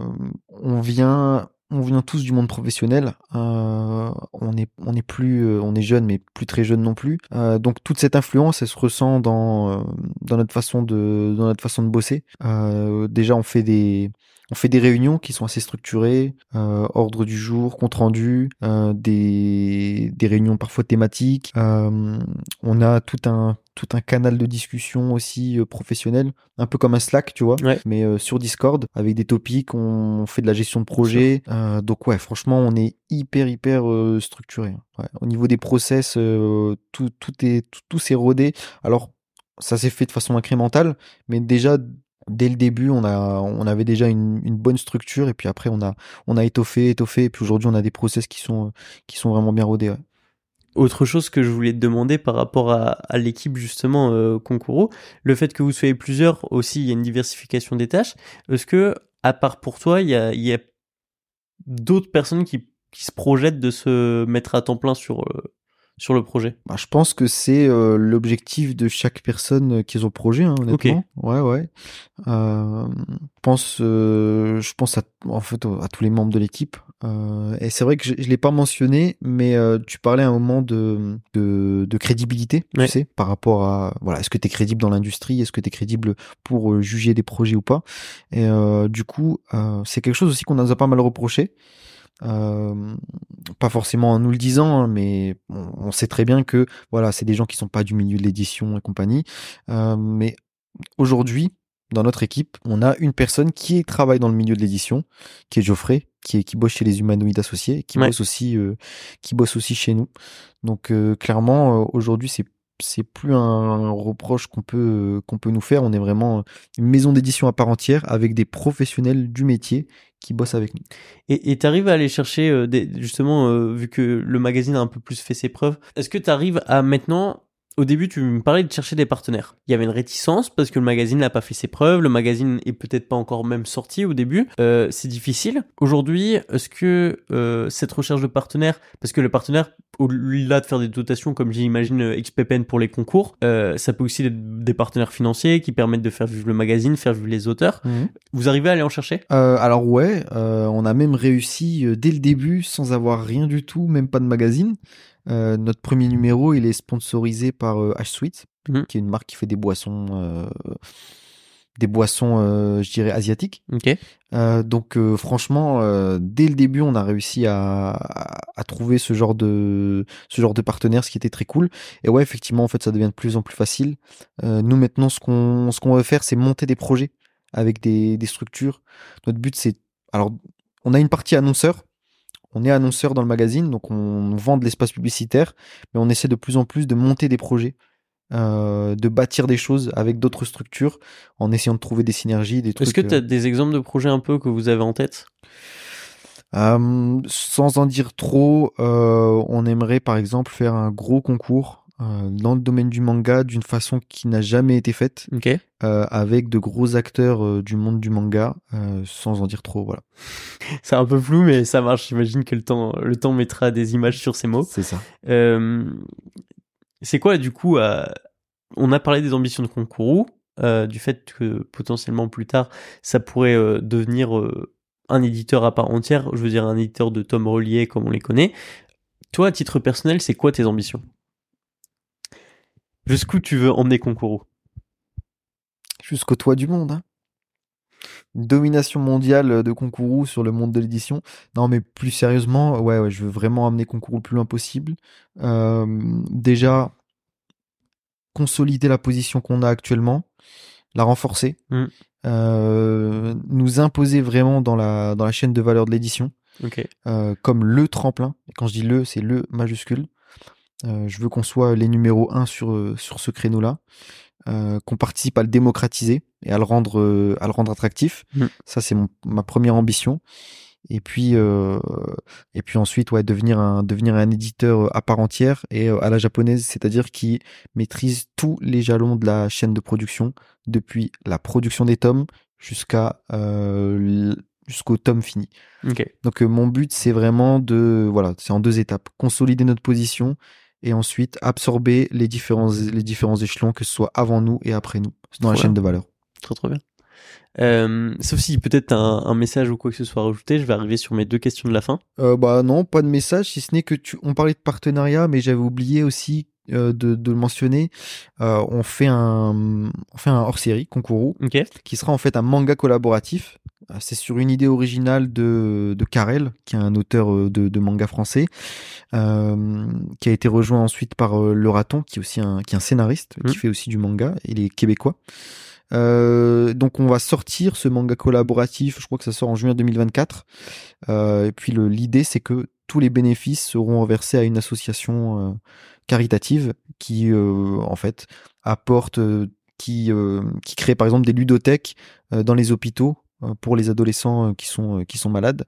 on vient, on vient tous du monde professionnel. Euh, on est, on est plus, euh, on est jeune, mais plus très jeune non plus. Euh, donc toute cette influence, elle se ressent dans, dans notre façon de, dans notre façon de bosser. Déjà, on fait des, on fait des réunions qui sont assez structurées, euh, ordre du jour, compte rendu, euh, des, des réunions parfois thématiques. Euh, on a tout un, tout un canal de discussion aussi euh, professionnel, un peu comme un Slack, tu vois, Ouais. mais euh, sur Discord avec des topics. On fait de la gestion de projet. Euh, donc ouais, franchement, on est hyper hyper euh, structuré. Ouais. Au niveau des process, euh, tout, tout est tout, tout s'est rodé. Alors ça s'est fait de façon incrémentale, mais déjà dès le début, on avait déjà une, bonne structure et puis après on a, on étoffé, étoffé et puis aujourd'hui on a des process qui sont, vraiment bien rodés. Autre chose que je voulais te demander par rapport à, l'équipe justement euh, le fait que vous soyez plusieurs aussi, il y a une diversification des tâches. Est-ce que, à part pour toi, il y a, d'autres personnes qui, qui se projettent de se mettre à temps plein sur, euh, sur le projet? Bah, je pense que c'est euh, l'objectif de chaque personne qui est au projet, hein, honnêtement. Ouais, ouais. Euh, je pense, euh, je pense à, en fait, à tous les membres de l'équipe. Et c'est vrai que je, je l'ai pas mentionné, mais tu parlais à un moment de, de, de crédibilité, Ouais. tu sais, par rapport à, voilà, est-ce que tu es crédible dans l'industrie, est-ce que tu es crédible pour juger des projets ou pas? Et du coup, c'est quelque chose aussi qu'on nous a pas mal reproché. Euh, pas forcément en nous le disant, hein, mais on, on sait très bien que voilà, c'est des gens qui sont pas du milieu de l'édition et compagnie. Euh, mais aujourd'hui, dans notre équipe, on a une personne qui travaille dans le milieu de l'édition, qui est Geoffrey, qui est qui bosse chez les humanoïdes associés, qui Ouais. bosse aussi, euh, qui bosse aussi chez nous. Donc euh, clairement, euh, aujourd'hui, c'est c'est plus un reproche qu'on peut euh, qu'on peut nous faire. On est vraiment une maison d'édition à part entière avec des professionnels du métier qui bossent avec nous. Et tu arrives à aller chercher, euh, des, justement, euh, vu que le magazine a un peu plus fait ses preuves, est-ce que tu arrives à maintenant, au début tu me parlais de chercher des partenaires. Il y avait une réticence parce que le magazine n'a pas fait ses preuves, le magazine est peut-être pas encore même sorti au début, Euh, c'est difficile. Aujourd'hui, est-ce que euh, cette recherche de partenaires, parce que le partenaire, au-delà de faire des dotations comme j'imagine euh, XPPN pour les concours, euh, ça peut aussi être des partenaires financiers qui permettent de faire vivre le magazine, faire vivre les auteurs. Vous arrivez à aller en chercher? Alors ouais, on a même réussi dès le début sans avoir rien du tout, même pas de magazine. Euh, notre premier numéro, il est sponsorisé par euh, H-Sweet, Mhm. qui est une marque qui fait des boissons, euh, des boissons, je dirais asiatiques. Donc franchement, dès le début, on a réussi à, à, à trouver ce genre de ce genre de partenaire, ce qui était très cool. Et ouais, effectivement, en fait, ça devient de plus en plus facile. Nous maintenant, ce qu'on ce qu'on veut faire, c'est monter des projets avec des, des structures. Notre but, c'est alors on a une partie annonceur. On est annonceur dans le magazine, donc on vend de l'espace publicitaire, mais on essaie de plus en plus de monter des projets, euh, de bâtir des choses avec d'autres structures, en essayant de trouver des synergies, des trucs. Est-ce que tu euh, as des exemples de projets un peu que vous avez en tête? Euh, sans en dire trop, euh, on aimerait par exemple faire un gros concours euh, dans le domaine du manga d'une façon qui n'a jamais été faite, euh, avec de gros acteurs euh, du monde du manga, euh, sans en dire trop. Voilà, C'est un peu flou, mais ça marche. J'imagine que le temps, le temps mettra des images sur ces mots. c'est ça. Euh, c'est quoi, du coup, euh, on a parlé des ambitions de Concours, euh, du fait que potentiellement plus tard, ça pourrait euh, devenir euh, un éditeur à part entière, je veux dire un éditeur de tomes reliés comme on les connaît. Toi, à titre personnel, c'est quoi tes ambitions? Jusqu'où tu veux emmener Concours Jusqu'au toit du monde. Hein. Une domination mondiale de Concours sur le monde de l'édition. Non, mais plus sérieusement, ouais, ouais, je veux vraiment amener Concours le plus loin possible. Euh, déjà, consolider la position qu'on a actuellement, la renforcer, Mm. euh, nous imposer vraiment dans la, dans la chaîne de valeur de l'édition, euh, comme le tremplin. Et quand je dis le, c'est le majuscule. Euh, je veux qu'on soit les numéros 1 sur, euh, sur ce créneau-là, euh, qu'on participe à le démocratiser et à le rendre, euh, à le rendre attractif. Mm. Ça, c'est ma première ambition. Et puis, euh, et puis ensuite, ouais, devenir un, devenir un éditeur à part entière et à la japonaise, c'est-à-dire qui maîtrise tous les jalons de la chaîne de production, depuis la production des tomes jusqu'à jusqu'au tome fini. Donc mon but, c'est vraiment de, voilà, c'est en deux étapes, consolider notre position et ensuite absorber les différents, les différents échelons, que ce soit avant nous et après nous, dans la chaîne de valeur. Trop trop bien. Euh, sauf si peut-être un, un message ou quoi que ce soit rajouté, je vais arriver sur mes deux questions de la fin. Euh, bah non, pas de message, si ce n'est que tu, on parlait de partenariat, mais j'avais oublié aussi euh, de, de le mentionner. On fait un, on fait un hors-série, Ok. qui sera en fait un manga collaboratif. Euh, C'est sur une idée originale de, de Karel, qui est un auteur euh, de, de manga français, euh, qui a été rejoint ensuite par euh, Le Raton, qui est aussi un, qui est un scénariste, qui Mhm. fait aussi du manga. Il est québécois. Euh, donc on va sortir ce manga collaboratif, je crois que ça sort en juin 2024. Euh, et puis l'idée c'est que tous les bénéfices seront reversés à une association euh, caritative qui en fait apporte, qui qui crée par exemple des ludothèques dans les hôpitaux pour les adolescents euh, qui sont euh, qui sont malades.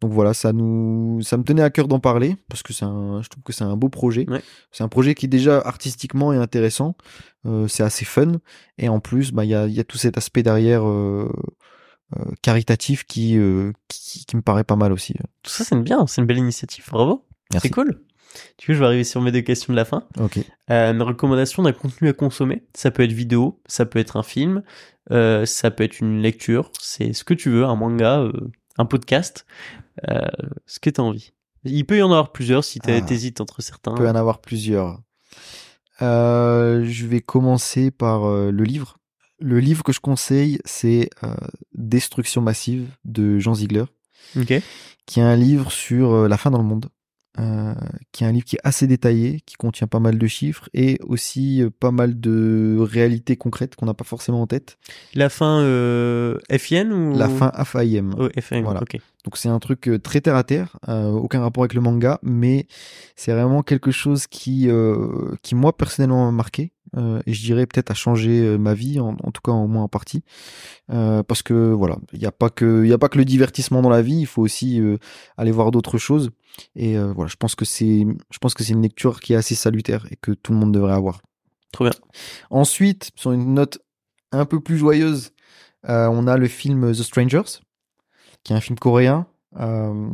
Donc voilà, ça nous ça me tenait à cœur d'en parler parce que c'est un je trouve que c'est un beau projet. Ouais. C'est un projet qui déjà artistiquement est intéressant, euh, c'est assez fun et en plus bah il y a il y a tout cet aspect derrière euh, euh, caritatif qui, euh, qui qui me paraît pas mal aussi. Tout ça, c'est bien, c'est une belle initiative. Bravo. C'est cool. Du coup, je vais arriver sur mes deux questions de la fin. Ok. Euh, mes recommandations d'un contenu à consommer, ça peut être vidéo, ça peut être un film, euh, ça peut être une lecture, c'est ce que tu veux, un manga, euh, un podcast, euh, ce que tu as envie. Il peut y en avoir plusieurs si t'hé- Ah. t'hésites entre certains. Il peut y en avoir plusieurs. Je vais commencer par le livre. Le livre que je conseille, c'est Destruction massive de Jean Ziegler, qui est un livre sur la fin dans le monde, euh, qui est un livre qui est assez détaillé, qui contient pas mal de chiffres et aussi euh, pas mal de réalités concrètes qu'on n'a pas forcément en tête. La fin euh, FIN ou La fin AFIM. Oh, FN. Voilà. Ok. Donc c'est un truc euh, très terre à terre, euh, aucun rapport avec le manga, mais c'est vraiment quelque chose qui, euh, qui moi personnellement m'a marqué. euh, et je dirais peut-être a changé ma vie, en, en tout cas au moins en partie, parce que voilà, il n'y a pas que il y a pas que le divertissement dans la vie, il faut aussi aller voir d'autres choses. Et voilà, je pense que c'est je pense que c'est une lecture qui est assez salutaire et que tout le monde devrait avoir. Trop bien. Ensuite, sur une note un peu plus joyeuse, on a le film The Strangers, qui est un film coréen, euh,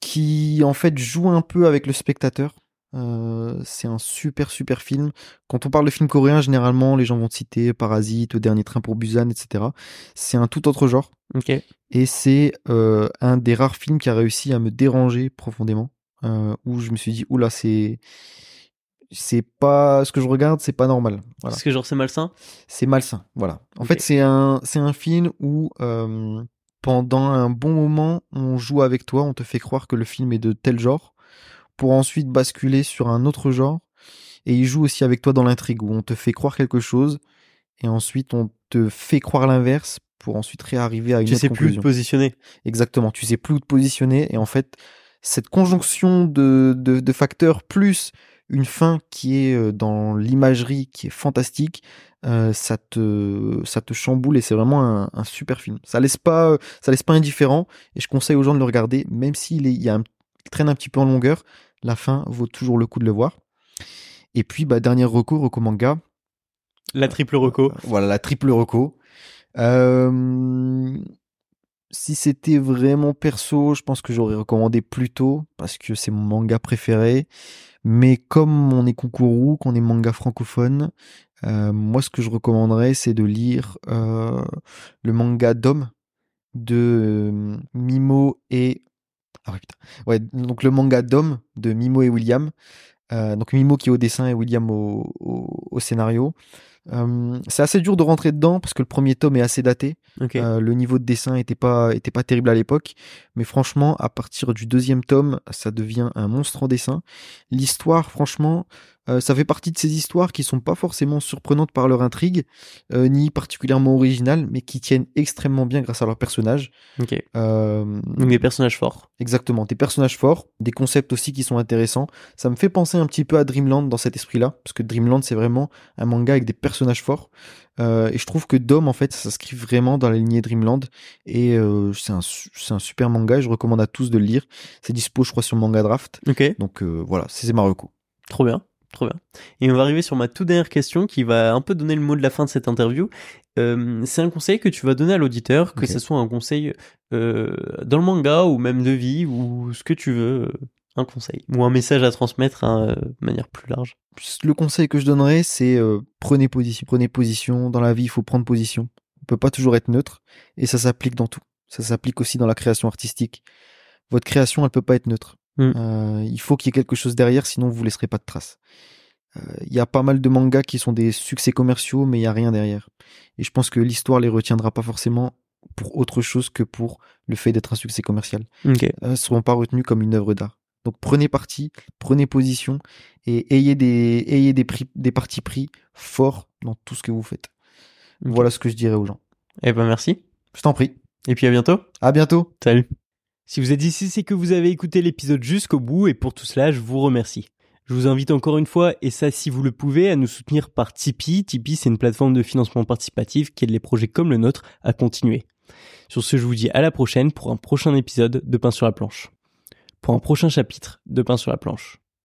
qui en fait joue un peu avec le spectateur. Euh, c'est un super super film. Quand on parle de film coréen, généralement les gens vont te citer Parasite, Dernier Train pour Busan, etc. C'est un tout autre genre. Et c'est euh, un des rares films qui a réussi à me déranger profondément. Euh, où je me suis dit, oula, c'est. C'est pas. Ce que je regarde, c'est pas normal. Voilà. Est-ce que genre c'est malsain? C'est malsain. Voilà. En fait, c'est un, c'est un film où, pendant un bon moment, on joue avec toi, on te fait croire que le film est de tel genre, pour ensuite basculer sur un autre genre. Et il joue aussi avec toi dans l'intrigue, où on te fait croire quelque chose, et ensuite on te fait croire l'inverse, pour ensuite réarriver à une Tu autre sais plus conclusion. te positionner. Exactement, tu sais plus où te positionner et en fait, cette conjonction de, de, de facteurs plus une fin qui est dans l'imagerie qui est fantastique, euh, ça te ça te chamboule et c'est vraiment un, un super film. Ça laisse pas ça laisse pas indifférent et je conseille aux gens de le regarder même s'il est il y a un, il traîne un petit peu en longueur, la fin vaut toujours le coup de le voir. Et puis bah dernier recours au manga, La triple reco. voilà, la triple reco. Euh, si c'était vraiment perso, je pense que j'aurais recommandé plus tôt parce que c'est mon manga préféré. Mais comme on est Konkuru, qu'on est manga francophone, euh, moi ce que je recommanderais c'est de lire euh, le manga Dom de euh, Mimo et ah donc le manga Dom de Mimo et William. Donc Mimo qui est au dessin et William au scénario. Euh, c'est assez dur de rentrer dedans parce que le premier tome est assez daté. Euh, le niveau de dessin était pas était pas terrible à l'époque, mais franchement, à partir du deuxième tome, ça devient un monstre en dessin. L'histoire, franchement, Euh, ça fait partie de ces histoires qui sont pas forcément surprenantes par leur intrigue, euh, ni particulièrement originales, mais qui tiennent extrêmement bien grâce à leurs personnages. Ok. Euh, Donc des personnages forts. Exactement, des personnages forts, des concepts aussi qui sont intéressants. Ça me fait penser un petit peu à Dreamland dans cet esprit-là, parce que Dreamland c'est vraiment un manga avec des personnages forts. Et je trouve que Dom en fait ça s'inscrit vraiment dans la lignée Dreamland et c'est un, un super manga. et Je recommande à tous de le lire. C'est dispo je crois sur Manga Draft. Ok. Donc voilà, c'est ma reco. Trop bien, trop bien. Et on va arriver sur ma toute dernière question qui va un peu donner le mot de la fin de cette interview. Euh, c'est un conseil que tu vas donner à l'auditeur, que ce soit un conseil euh, dans le manga ou même de vie ou ce que tu veux, euh, un conseil ou un message à transmettre hein, de manière plus large. Le conseil que je donnerais c'est euh, prenez position, prenez position. Dans la vie il faut prendre position. On peut pas toujours être neutre et ça s'applique dans tout. Ça s'applique aussi dans la création artistique. Votre création elle peut pas être neutre. Mm. Euh, il faut qu'il y ait quelque chose derrière, sinon vous laisserez pas de traces. Euh, Il y a pas mal de mangas qui sont des succès commerciaux, mais il y a rien derrière. Et je pense que l'histoire les retiendra pas forcément pour autre chose que pour le fait d'être un succès commercial. Ok. Euh, ne seront pas retenus comme une œuvre d'art. Donc prenez parti, prenez position et ayez des ayez des prix, des partis pris forts dans tout ce que vous faites. Voilà ce que je dirais aux gens. Eh ben merci. Je t'en prie. Et puis à bientôt. À bientôt. Salut. Si vous êtes ici, c'est que vous avez écouté l'épisode jusqu'au bout et pour tout cela, je vous remercie. Je vous invite encore une fois, et ça si vous le pouvez, à nous soutenir par Tipeee. Tipeee, c'est une plateforme de financement participatif qui aide les projets comme le nôtre à continuer. Sur ce, je vous dis à la prochaine pour un prochain épisode de Pain sur la planche. Pour un prochain chapitre de Pain sur la planche.